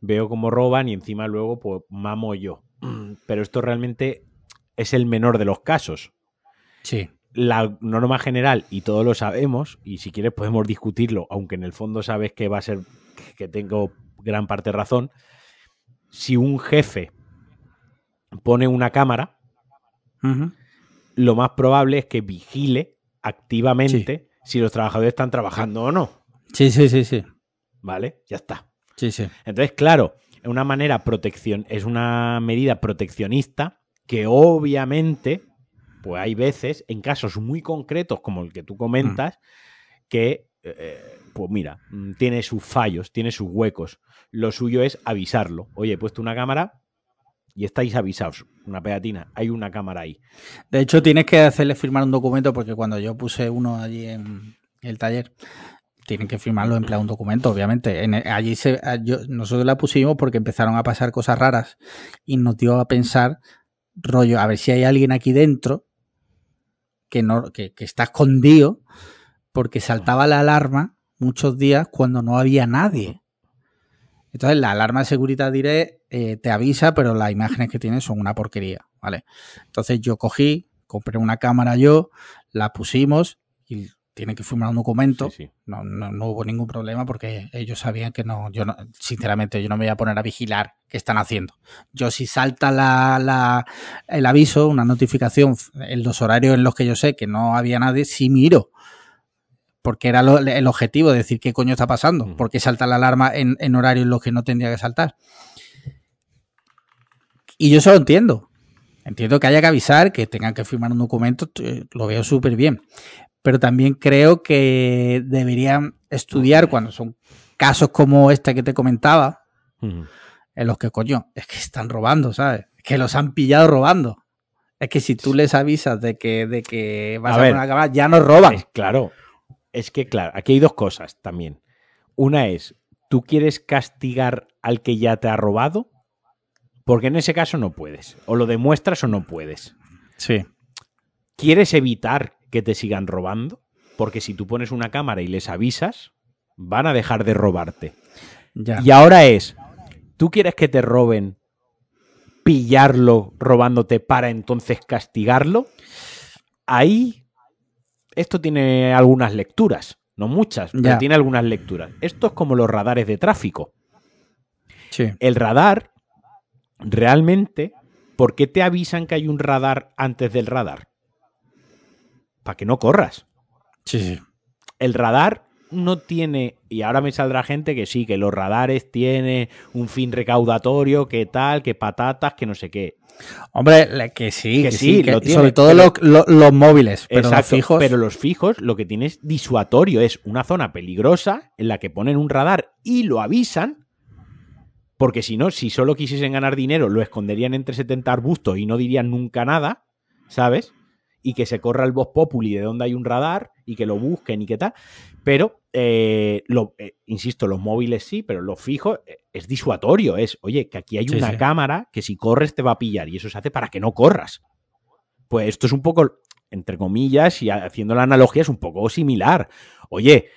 Veo cómo roban y encima luego, pues, mamo yo. (clears throat) Pero esto realmente es el menor de los casos. Sí, La norma general, y todos lo sabemos, y si quieres podemos discutirlo, aunque en el fondo sabes que va a ser que tengo gran parte razón. Si un jefe pone una cámara, Lo más probable es que vigile activamente si los trabajadores están trabajando o no. sí, sí, sí, sí, ¿Vale? Ya está. sí, sí. Entonces, claro, es una manera protección, es una medida proteccionista que obviamente, pues hay veces, en casos muy concretos como el que tú comentas, que, eh, pues mira, mm, tiene sus fallos, tiene sus huecos. Lo suyo es avisarlo. Oye, he puesto una cámara y estáis avisados. Una pegatina, hay una cámara ahí. De hecho, tienes que hacerle firmar un documento porque cuando yo puse uno allí en el taller, tienen que firmarlo emplear un documento, obviamente. En- allí se, yo- nosotros la pusimos porque empezaron a pasar cosas raras y nos dio a pensar, rollo, a ver si hay alguien aquí dentro que, no, que, que está escondido porque saltaba la alarma muchos días cuando no había nadie. Entonces, la alarma de seguridad diré eh, te avisa, pero las imágenes que tiene son una porquería, ¿vale? Entonces yo cogí, compré una cámara yo, la pusimos y tiene que firmar un documento. Sí, sí. No, no, no hubo ningún problema porque ellos sabían que no, yo no, sinceramente, yo no me voy a poner a vigilar qué están haciendo. Yo si salta la, la- el aviso, una notificación en los horarios en los que yo sé que no había nadie, sí miro. Porque era lo- el objetivo de decir qué coño está pasando. ¿Por qué salta la alarma en, en horarios en los que no tendría que saltar? Y yo eso lo entiendo. Entiendo que haya que avisar, que tengan que firmar un documento, eh, lo veo súper bien. Pero también creo que deberían estudiar cuando son casos como este que te comentaba, en los que, coño, es que están robando, ¿sabes? Es que los han pillado robando. Es que si tú les avisas de que, de que vas A a, ver. poner una cámara, ya nos roban. Es, claro, es que claro, aquí hay dos cosas también. Una es, ¿tú quieres castigar al que ya te ha robado? Porque en ese caso no puedes. O lo demuestras o no puedes. Sí. ¿Quieres evitar que te sigan robando? Porque si tú pones una cámara y les avisas, van a dejar de robarte. Ya. Y ahora es, ¿tú quieres que te roben, pillarlo robándote para entonces castigarlo? Ahí, esto tiene algunas lecturas. No muchas, pero Ya. tiene algunas lecturas. Esto es como los radares de tráfico. Sí. El radar, realmente, ¿por qué te avisan que hay un radar antes del radar? Para que no corras. Sí, sí. El radar no tiene, y ahora me saldrá gente que sí, que los radares tienen un fin recaudatorio, que tal, que patatas, que no sé qué. Hombre, que sí, Que que, sí, que- lo tiene, sobre todo pero- lo- lo- los móviles, pero los fijos. Pero los fijos lo que tiene es disuatorio, es una zona peligrosa en la que ponen un radar y lo avisan. Porque si no, si solo quisiesen ganar dinero, lo esconderían entre 70 arbustos y no dirían nunca nada, ¿sabes? Y que se corra el voz populi de donde hay un radar y que lo busquen y qué tal. Pero, eh, lo, eh, insisto, los móviles sí, pero los fijos eh, es disuatorio. Es, oye, que aquí hay Sí, una sí. cámara que si corres te va a pillar y eso se hace para que no corras. Pues esto es un poco, entre comillas, y haciendo la analogía, es un poco similar. Oye,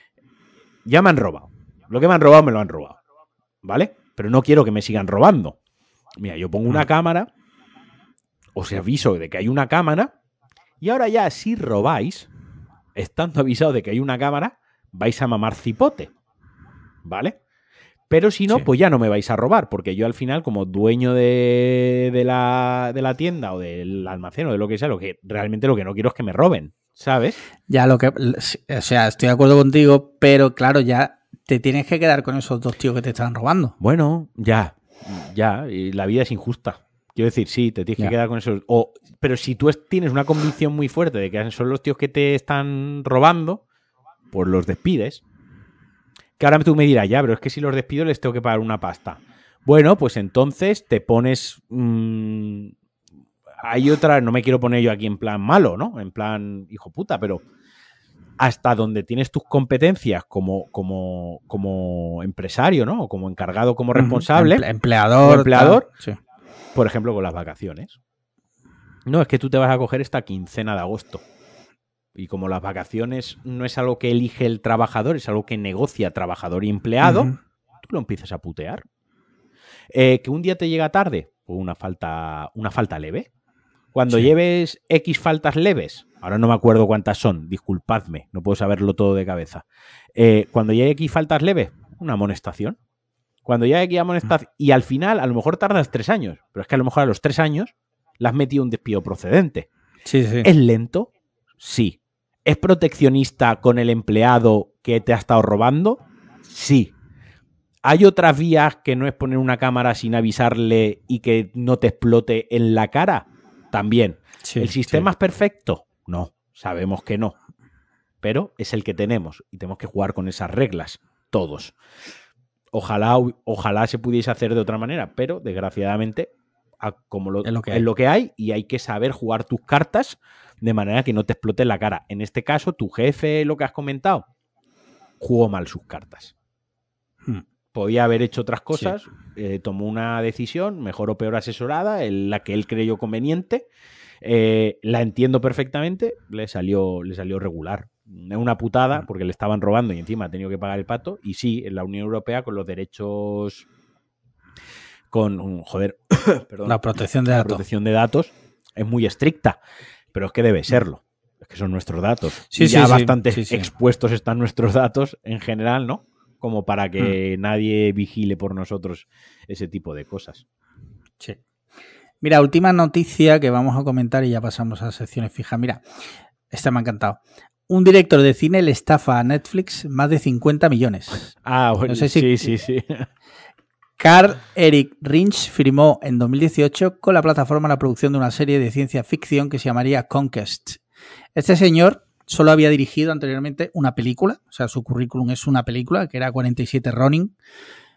ya me han robado. Lo que me han robado, me lo han robado. ¿Vale? Pero no quiero que me sigan robando. Mira, yo pongo una Mm. cámara, os aviso de que hay una cámara, y ahora ya, si robáis, estando avisado de que hay una cámara, vais a mamar cipote. ¿Vale? Pero si no, Sí. pues ya no me vais a robar, porque yo al final, como dueño de, de la, de la tienda o del almacén o de lo que sea, lo que realmente lo que no quiero es que me roben, ¿sabes? Ya lo que. O sea, estoy de acuerdo contigo, pero claro, ya te tienes que quedar con esos dos tíos que te están robando. Bueno, ya, ya, y la vida es injusta. Quiero decir, sí, te tienes que quedar con eso. O, pero si tú es- tienes una convicción muy fuerte de que son los tíos que te están robando, pues los despides. Que ahora tú me dirás, ya, pero es que si los despido les tengo que pagar una pasta. Bueno, pues entonces te pones. mm, hay otra, no me quiero poner yo aquí en plan malo, ¿no? En plan hijo puta, pero hasta donde tienes tus competencias como, como, como empresario, ¿no? O como encargado, como responsable, Emple- empleador. ¿O empleador? tal. Sí. por ejemplo, con las vacaciones. No, es que tú te vas a coger esta quincena de agosto. Y como las vacaciones no es algo que elige el trabajador, es algo que negocia trabajador y empleado, tú lo empiezas a putear. Eh, que un día te llega tarde, pues una falta, una falta leve. Cuando Sí. lleves X faltas leves, ahora no me acuerdo cuántas son, disculpadme, no puedo saberlo todo de cabeza. Eh, cuando llegue X faltas leves, una amonestación. Cuando llegue X amonestación, y al final a lo mejor tardas tres años, pero es que a lo mejor a los tres años le has metido un despido procedente. Sí, sí. ¿Es lento? Sí. ¿Es proteccionista con el empleado que te ha estado robando? Sí. ¿Hay otras vías que no es poner una cámara sin avisarle y que no te explote en la cara? También. Sí, ¿El sistema sí. es perfecto? No, sabemos que no. Pero es el que tenemos y tenemos que jugar con esas reglas, todos. Ojalá, ojalá se pudiese hacer de otra manera, pero desgraciadamente a- como lo, Es lo que es hay. lo que hay y hay que saber jugar tus cartas de manera que no te explote la cara. En este caso, tu jefe, lo que has comentado, jugó mal sus cartas. Hmm. Podía haber hecho otras cosas, eh, tomó una decisión, mejor o peor asesorada, en la que él creyó conveniente. Eh, la entiendo perfectamente, le salió, le salió regular. Es una putada porque le estaban robando y encima ha tenido que pagar el pato. Y sí, en la Unión Europea con los derechos. Con. Joder, (coughs) perdón. La protección de la datos. protección de datos es muy estricta, pero es que debe serlo. Es que son nuestros datos. Sí, y sí, ya sí, bastante sí, expuestos están nuestros datos en general, ¿no? Como para que Hmm. nadie vigile por nosotros ese tipo de cosas. Sí. Mira, última noticia que vamos a comentar y ya pasamos a secciones fijas. Mira, esta me ha encantado. Un director de cine le estafa a Netflix más de 50 millones. Ah, bueno, No sé si- sí, sí, sí. (laughs) Carl Eric Rinch firmó en 2018 con la plataforma la producción de una serie de ciencia ficción que se llamaría Conquest. Este señor solo había dirigido anteriormente una película, o sea, su currículum es una película que era 47 Running,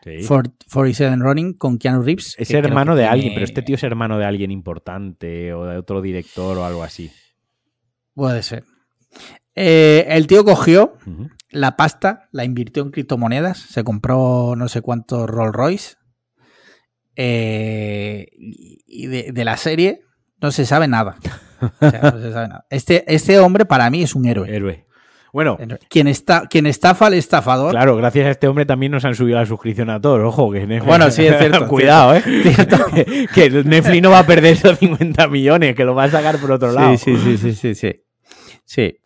Sí. 47 Running con Keanu Reeves. Es hermano de tiene- alguien, pero este tío es hermano de alguien importante o de otro director o algo así. Puede ser. Eh, el tío cogió. La pasta, la invirtió en criptomonedas, se compró no sé cuántos Rolls Royce. eh, y de, de la serie no se sabe nada. (laughs) O sea, no se sabe nada. Este, este hombre para mí es un héroe. Héroe. Bueno, Quien, está, quien estafa al estafador. claro, gracias a este hombre también nos han subido la suscripción a todos. Ojo, que Netflix- Bueno, sí, es (laughs) cierto, Cuidado, ¿eh? (laughs) que, que Netflix no va a perder esos 50 millones, que lo va a sacar por otro lado. Sí, sí, sí, sí, sí, sí. Sí.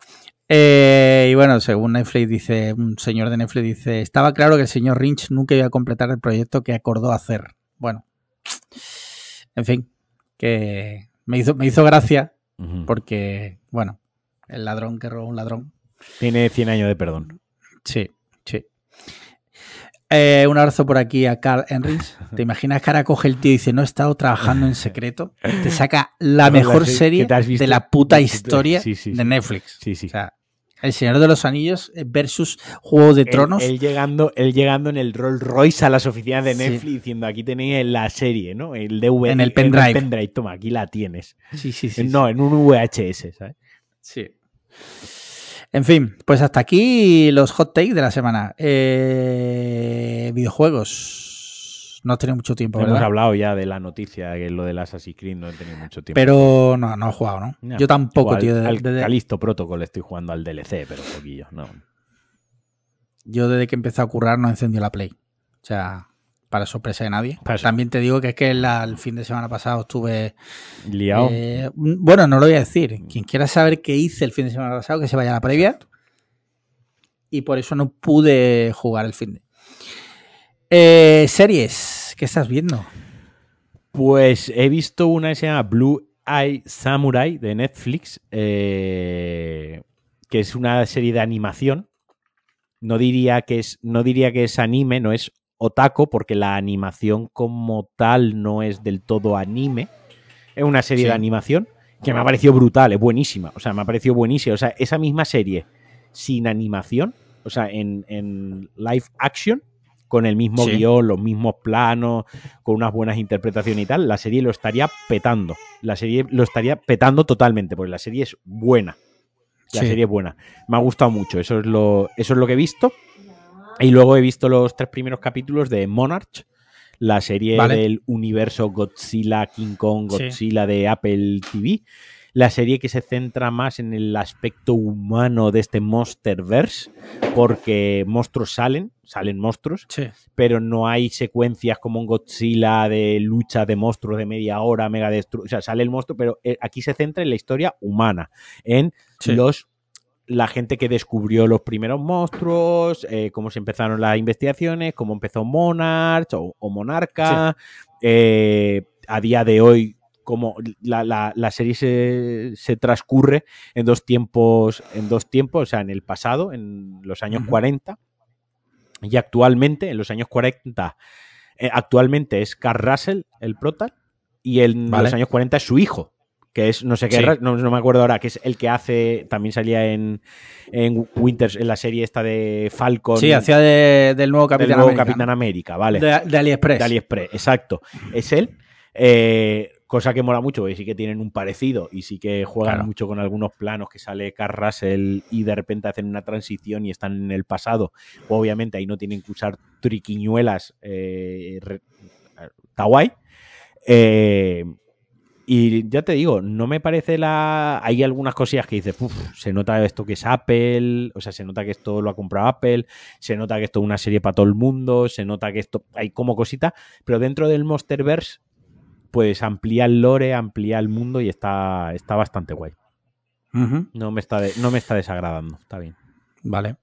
Eh, y bueno, según Netflix dice, un señor de Netflix dice, estaba claro que el señor Lynch nunca iba a completar el proyecto que acordó hacer. Bueno, en fin, que me hizo, me hizo gracia porque, bueno, el ladrón que robó un ladrón. Tiene 100 años de perdón. Sí, sí. Eh, un abrazo por aquí a Carl Henrys. (laughs) ¿Te imaginas que ahora coge el tío y dice, no he estado trabajando en secreto? (laughs) Te saca la No, mejor la serie de la puta historia sí, sí, de. Netflix. Sí, sí. O sea, El Señor de los Anillos versus Juego de Tronos. Él, llegando, él llegando en el Rolls Royce a las oficinas de Sí. Netflix diciendo aquí tenéis la serie, ¿no? El DVD. En el pendrive. Toma, aquí la tienes. Sí, sí, sí. no, en un VHS, ¿sabes? Sí. En fin, pues hasta aquí los hot takes de la semana. Eh, videojuegos. No he tenido mucho tiempo, Hemos hablado ya de la noticia, que es lo del Assassin's Creed, no he tenido mucho tiempo. Pero no, no he jugado, ¿no? No. Yo tampoco, al- tío. de- al Calisto Protocol estoy jugando al DLC, pero poquillo, no. yo desde que empecé a currar no encendió la Play. O sea, para sorpresa de nadie. También te digo que es que la- el fin de semana pasado estuve... Liado. eh, bueno, no lo voy a decir. Quien quiera saber qué hice el fin de semana pasado, que se vaya a la previa. Y por eso no pude jugar el fin de... Eh, series, ¿qué estás viendo? Pues he visto una que se llama Blue Eye Samurai de Netflix, eh, que es una serie de animación. No diría que es, no diría que es anime, no es otaco, porque la animación como tal no es del todo anime. Es una serie Sí. de animación que me ha parecido brutal, es buenísima. O sea, me ha parecido buenísima. O sea, esa misma serie sin animación, o sea, en, en live action, con el mismo Sí. guion, los mismos planos, con unas buenas interpretaciones y tal, la serie lo estaría petando. La serie lo estaría petando totalmente, porque la serie es buena. La Sí. serie es buena. Me ha gustado mucho, eso es lo, eso es lo que he visto. Y luego he visto los tres primeros capítulos de Monarch, la serie Vale. del universo Godzilla, King Kong, Sí. Godzilla de Apple TV. La serie que se centra más en el aspecto humano de este Monsterverse, porque monstruos salen, salen monstruos, Sí. pero no hay secuencias como en Godzilla de lucha de monstruos de media hora, mega destru O sea, sale el monstruo, pero eh, aquí se centra en la historia humana, en Sí. los la gente que descubrió los primeros monstruos, eh, cómo se empezaron las investigaciones, cómo empezó Monarch o, o Monarca, eh, a día de hoy como la, la- la serie se, se transcurre en dos tiempos, en dos tiempos, o sea, en el pasado, en los años Ujú. 40, y actualmente, en los años 40, eh, actualmente es Carl Russell, el prota, y en Vale. los años 40 es su hijo, que es, no sé qué, Sí. no, no me acuerdo ahora, que es el que hace, también salía en, en Winters, en la serie esta de Falcon, Sí, hacía de- del nuevo del Capitán nuevo América, Capitán. América, ¿vale? De, de AliExpress. de AliExpress, exacto. Es él. eh, cosa que mola mucho, porque sí que tienen un parecido y sí que juegan Claro. mucho con algunos planos que sale Carl Russell y de repente hacen una transición y están en el pasado. Obviamente ahí no tienen que usar triquiñuelas. Eh, está guay. Eh, y ya te digo, no me parece la. Hay algunas cosillas que dices, "Uf, se nota esto que es Apple, o sea, se nota que esto lo ha comprado Apple, se nota que esto es una serie para todo el mundo, se nota que esto. Hay como cosita, pero dentro del Monsterverse, pues amplía el lore, amplía el mundo y está, está bastante guay. No me, está de- no me está desagradando, está bien. Vale.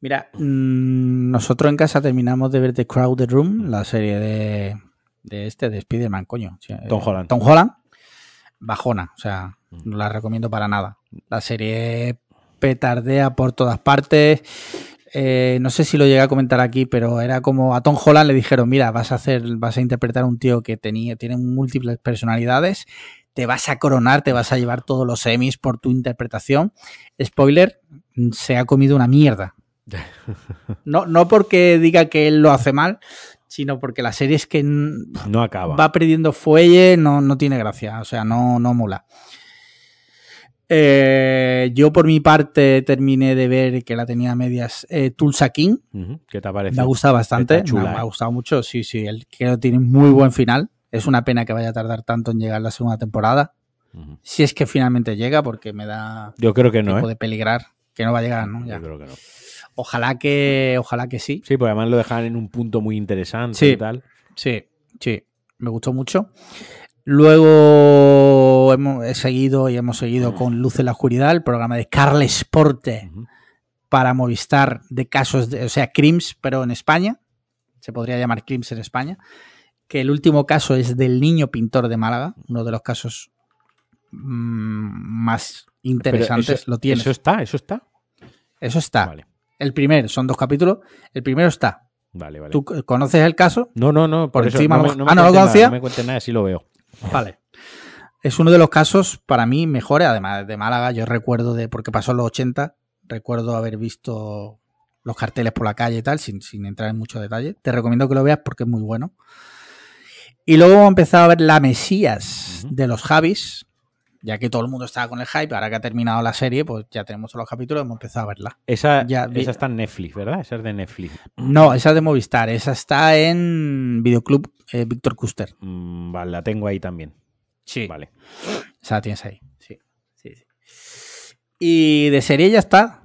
Mira, mm, nosotros en casa terminamos de ver The Crowded Room, la serie de, de este, de Spider-Man, coño. Eh, Tom Holland. Tom Holland. Bajona, o sea, Mm. no la recomiendo para nada. La serie petardea por todas partes. Eh, no sé si lo llegué a comentar aquí, pero era como a Tom Holland le dijeron, mira, vas a hacer, vas a interpretar a un tío que tenía, tiene múltiples personalidades, te vas a coronar, te vas a llevar todos los semis por tu interpretación. Spoiler, se ha comido una mierda. (laughs) No, no porque diga que él lo hace mal, sino porque la serie es que No acaba. va perdiendo fuelle, no, no tiene gracia, o sea, no, no mola. Eh, yo por mi parte terminé de ver que la tenía a medias eh, Tulsa King. ¿Qué te parece? Me ha gustado bastante, chula, me, ha- me ha ¿eh? gustado mucho. Sí, sí, el que tiene muy buen final. Es una pena que vaya a tardar tanto en llegar la segunda temporada. Si es que finalmente llega, porque me da Yo creo que no, tiempo ¿eh? de peligrar que no va a llegar, ¿no? Ya. Yo creo que no. Ojalá que, ojalá que sí. Sí, porque además lo dejan en un punto muy interesante Sí. y tal. Sí, sí, me gustó mucho. Luego hemos, he seguido y hemos seguido con Luz en la Oscuridad, el programa de Carles Porte para Movistar de casos, de, o sea, crims, pero en España. Se podría llamar crims en España. Que el último caso es del niño pintor de Málaga, uno de los casos mm, más interesantes. eso, Lo tienes. Eso está, eso está. Eso está. Vale, El primero, son dos capítulos. El primero está. vale, vale. ¿Tú conoces el caso? No, no, no. Por, encima no a me, lo no mejor- me Ah, ¿no lo nada, conocía? no me cuentes nada, sí lo veo. Vale. Es uno de los casos para mí mejores, además de Málaga. Yo recuerdo de, porque pasó en los 80, recuerdo haber visto los carteles por la calle y tal, sin, sin entrar en mucho detalle. Te recomiendo que lo veas porque es muy bueno. Y luego hemos empezado a ver La Mesías de los Javis, ya que todo el mundo estaba con el hype, ahora que ha terminado la serie, pues ya tenemos todos los capítulos, hemos empezado a verla. Esa, Ya esa está en Netflix, ¿verdad? Esa es de Netflix. No, esa es de Movistar, esa está en Videoclub eh, Víctor Custer. Mm, vale, la tengo ahí también. Sí. Vale. Esa la tienes ahí. Sí, sí, sí. Y de serie ya está.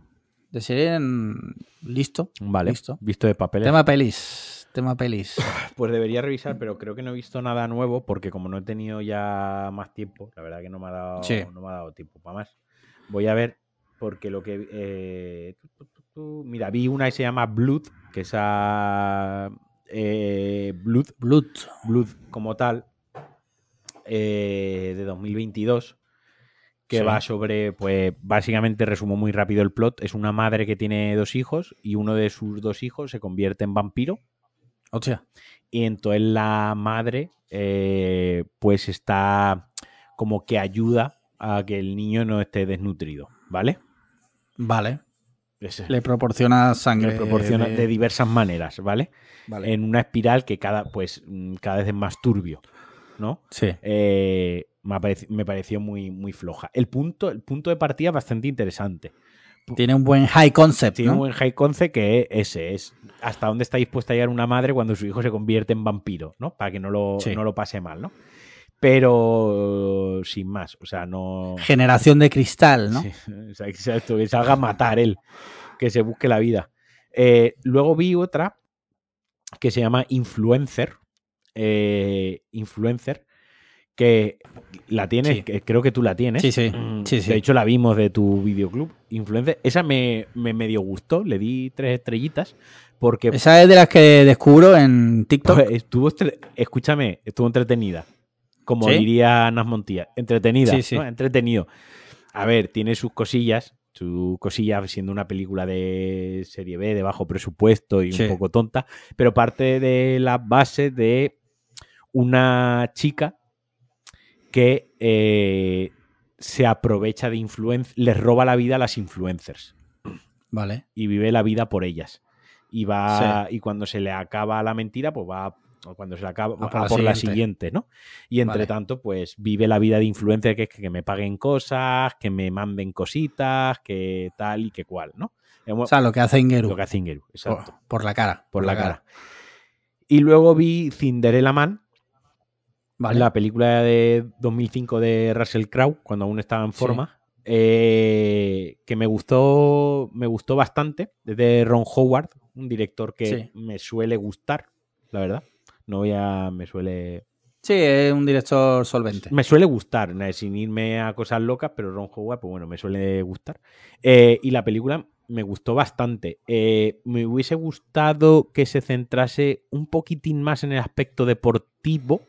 De serie en- listo. Vale. Listo. Visto de papeles. Tema pelis. Tema pelis. (sighs) Pues debería revisar, pero creo que no he visto nada nuevo porque como no he tenido ya más tiempo, la verdad que no me ha dado, Sí. no me ha dado tiempo para más. Voy a ver porque lo que... eh, tu, tu, tu, tu, mira, vi una que se llama Blood, que es a... eh, Blood, Blood. Blood como tal, eh, de 2022, que Sí. va sobre, pues básicamente resumo muy rápido el plot, es una madre que tiene dos hijos y uno de sus dos hijos se convierte en vampiro Hostia. y entonces la madre eh, pues está como que ayuda a que el niño no esté desnutrido, ¿vale? Vale. Ese- Le proporciona sangre. le proporciona de... diversas maneras, ¿vale? Vale. En una espiral que cada, pues, mm, cada vez es más turbio, ¿no? Sí. Eh, me pareció muy, muy floja. El punto, el punto de partida es bastante interesante. Tiene un buen high concept, Tiene ¿no? un buen high concept que ese es hasta dónde está dispuesta a llegar una madre cuando su hijo se convierte en vampiro, ¿no? Para que no lo, Sí. no lo pase mal, ¿no? Pero sin más, o sea, no... Generación de cristal, ¿no? Sí, (laughs) exacto, que salga a matar él, que se busque la vida. Eh, luego vi otra que se llama Influencer. eh, Influencer, que la tienes, Sí. que creo que tú la tienes. Sí, sí, Mm, sí, sí. De hecho, la vimos de tu videoclub. Influencer. Esa me, me medio gustó, le di tres estrellitas. Porque Esa es de las que descubro en TikTok. pues, (laughs) estuvo, escúchame, estuvo entretenida. Como ¿Sí? diría Nas Montilla, entretenida, Sí, sí. ¿no? entretenido. A ver, tiene sus cosillas, sus cosillas siendo una película de serie B, de bajo presupuesto y Sí. un poco tonta, pero parte de la base de una chica que eh, se aprovecha de influencers, les roba la vida a las influencers Vale. y vive la vida por ellas. Y va y cuando se le acaba la mentira, pues va o cuando se le acaba A a por por, la la siguiente. ¿no? Y entre Vale. tanto, pues vive la vida de influencer que es que me paguen cosas, que me manden cositas, que tal y que cual, ¿no? O sea, lo que hace Ingeru. lo que hace Ingeru, exacto, por la cara. por, la cara. Y luego vi Cinderella Man, Vale. la película de 2005 de Russell Crowe, cuando aún estaba en Sí. forma, eh, que me gustó, me gustó bastante, es de Ron Howard, un director que Sí. me suele gustar, la verdad. No voy a, me suele, Sí, es un director solvente. me suele gustar, sin irme a cosas locas, pero Ron Howard, pues bueno, me suele gustar. Eh, y la película me gustó bastante. Eh, me hubiese gustado que se centrase un poquitín más en el aspecto deportivo,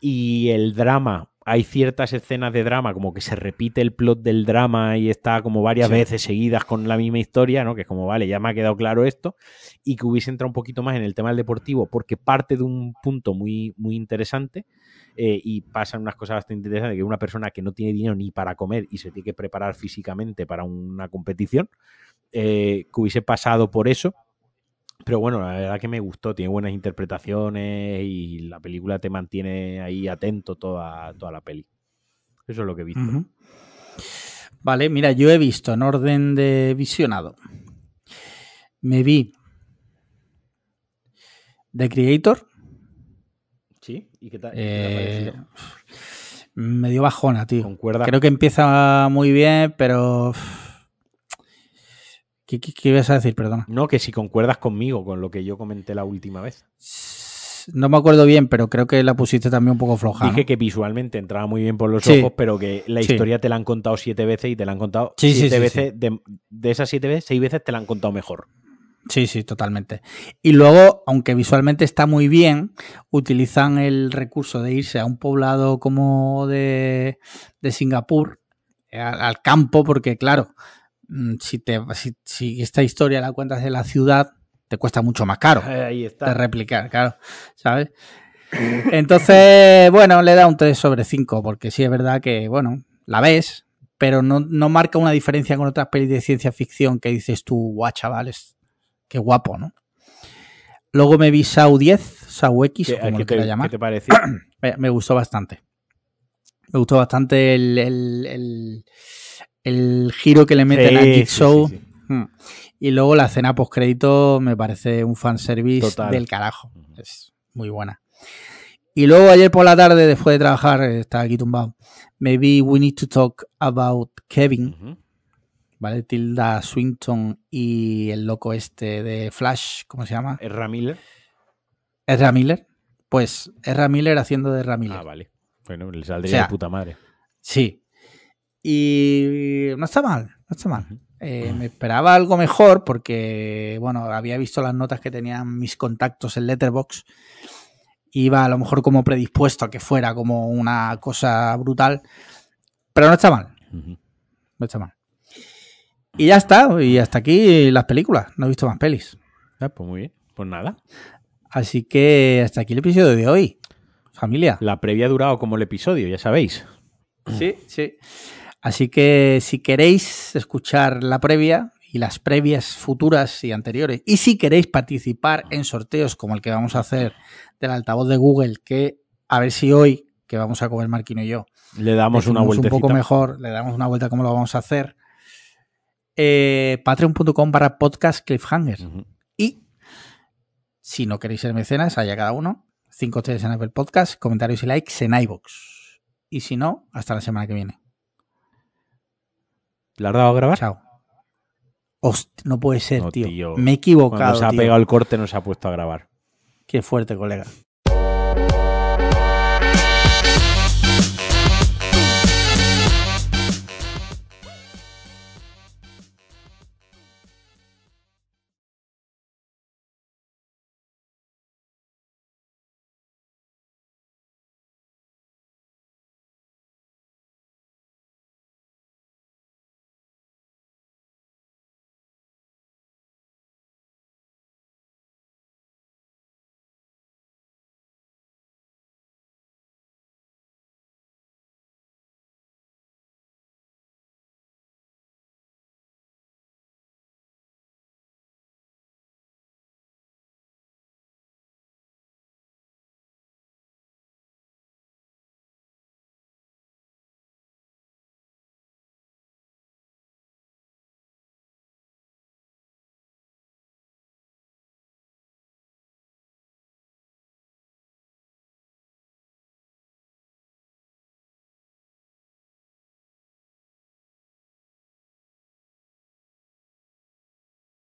Y el drama. Hay ciertas escenas de drama, como que se repite el plot del drama y está como varias Sí. veces seguidas con la misma historia, ¿no? Que es como, vale, ya me ha quedado claro esto. Y que hubiese entrado un poquito más en el tema del deportivo, porque parte de un punto muy, muy interesante eh, y pasan unas cosas bastante interesantes, que una persona que no tiene dinero ni para comer y se tiene que preparar físicamente para una competición, eh, que hubiese pasado por eso. Pero bueno, la verdad que me gustó, tiene buenas interpretaciones y la película te mantiene ahí atento toda, toda la peli. Eso es lo que he visto. Ujú. Vale, mira, yo he visto en orden de visionado. Me vi The Creator. ¿Sí? ¿Y qué tal? eh, me dio bajona, tío. ¿Concuerdas? Creo que empieza muy bien, pero. ¿Qué, qué, qué ibas a decir? Perdona. No, que si concuerdas conmigo con lo que yo comenté la última vez. No me acuerdo bien, pero creo que la pusiste también un poco floja. Dije ¿no? que visualmente entraba muy bien por los Sí. ojos, pero que la Sí. historia te la han contado siete veces y te la han contado Sí, sí, siete veces. De, de esas siete veces, seis veces te la han contado mejor. Sí, sí, totalmente. Y luego, aunque visualmente está muy bien, utilizan el recurso de irse a un poblado como de, de Singapur, eh, al, al campo, porque claro, si, te, si, si esta historia la cuentas en la ciudad, te cuesta mucho más caro Ahí de replicar, claro, ¿sabes? (laughs) Entonces, bueno, le da un 3 sobre 5, porque sí es verdad que, bueno, la ves, pero no, no marca una diferencia con otras pelis de ciencia ficción que dices tú, guau, chavales, qué guapo, ¿no? Luego me vi Sau 10, Sau X, ¿Qué, como qué lo te, llamar. qué te pareció? (clears throat) Me, me gustó bastante. Me gustó bastante el, el, el- el giro que le meten a Jigsaw. sí, sí. Mm. Y luego la escena crédito me parece un fanservice Total. del carajo. Es muy buena. Y luego ayer por la tarde, después de trabajar, estaba aquí tumbado, vi We Need to Talk About Kevin. ¿vale? Tilda Swinton y el loco este de Flash, ¿cómo se llama? Ezra Miller. Ezra Miller. Pues Ezra Miller haciendo de Ezra Miller. Ah, vale. Bueno, le saldría O sea, de puta madre. Sí. Y no está mal, no está mal. Eh, me esperaba algo mejor porque, bueno, había visto las notas que tenían mis contactos en Letterbox. Iba a lo mejor como predispuesto a que fuera como una cosa brutal. Pero no está mal, no está mal. Y ya está, y hasta aquí las películas. No he visto más pelis. Ah, pues muy bien. Pues nada. Así que hasta aquí el episodio de hoy. Familia. La previa ha durado como el episodio, ya sabéis. Sí, sí. Así que si queréis escuchar la previa y las previas futuras y anteriores, y si queréis participar en sorteos como el que vamos a hacer del altavoz de Google, que a ver si hoy, que vamos a comer Marquino y yo, Le damos una vueltecita. un poco mejor, le damos una vuelta cómo lo vamos a hacer. Eh, Patreon.com barra podcast cliffhanger. Y si no queréis ser mecenas, haya cada uno. Cinco estrellas en Apple Podcast, comentarios y likes en iBox. Y si no, hasta la semana que viene. ¿Le has dado a grabar? Chao. Host, no puede ser, No, tío. tío. Me he Cuando equivocado. se ha tío. pegado el corte no se ha puesto a grabar. Qué fuerte, colega.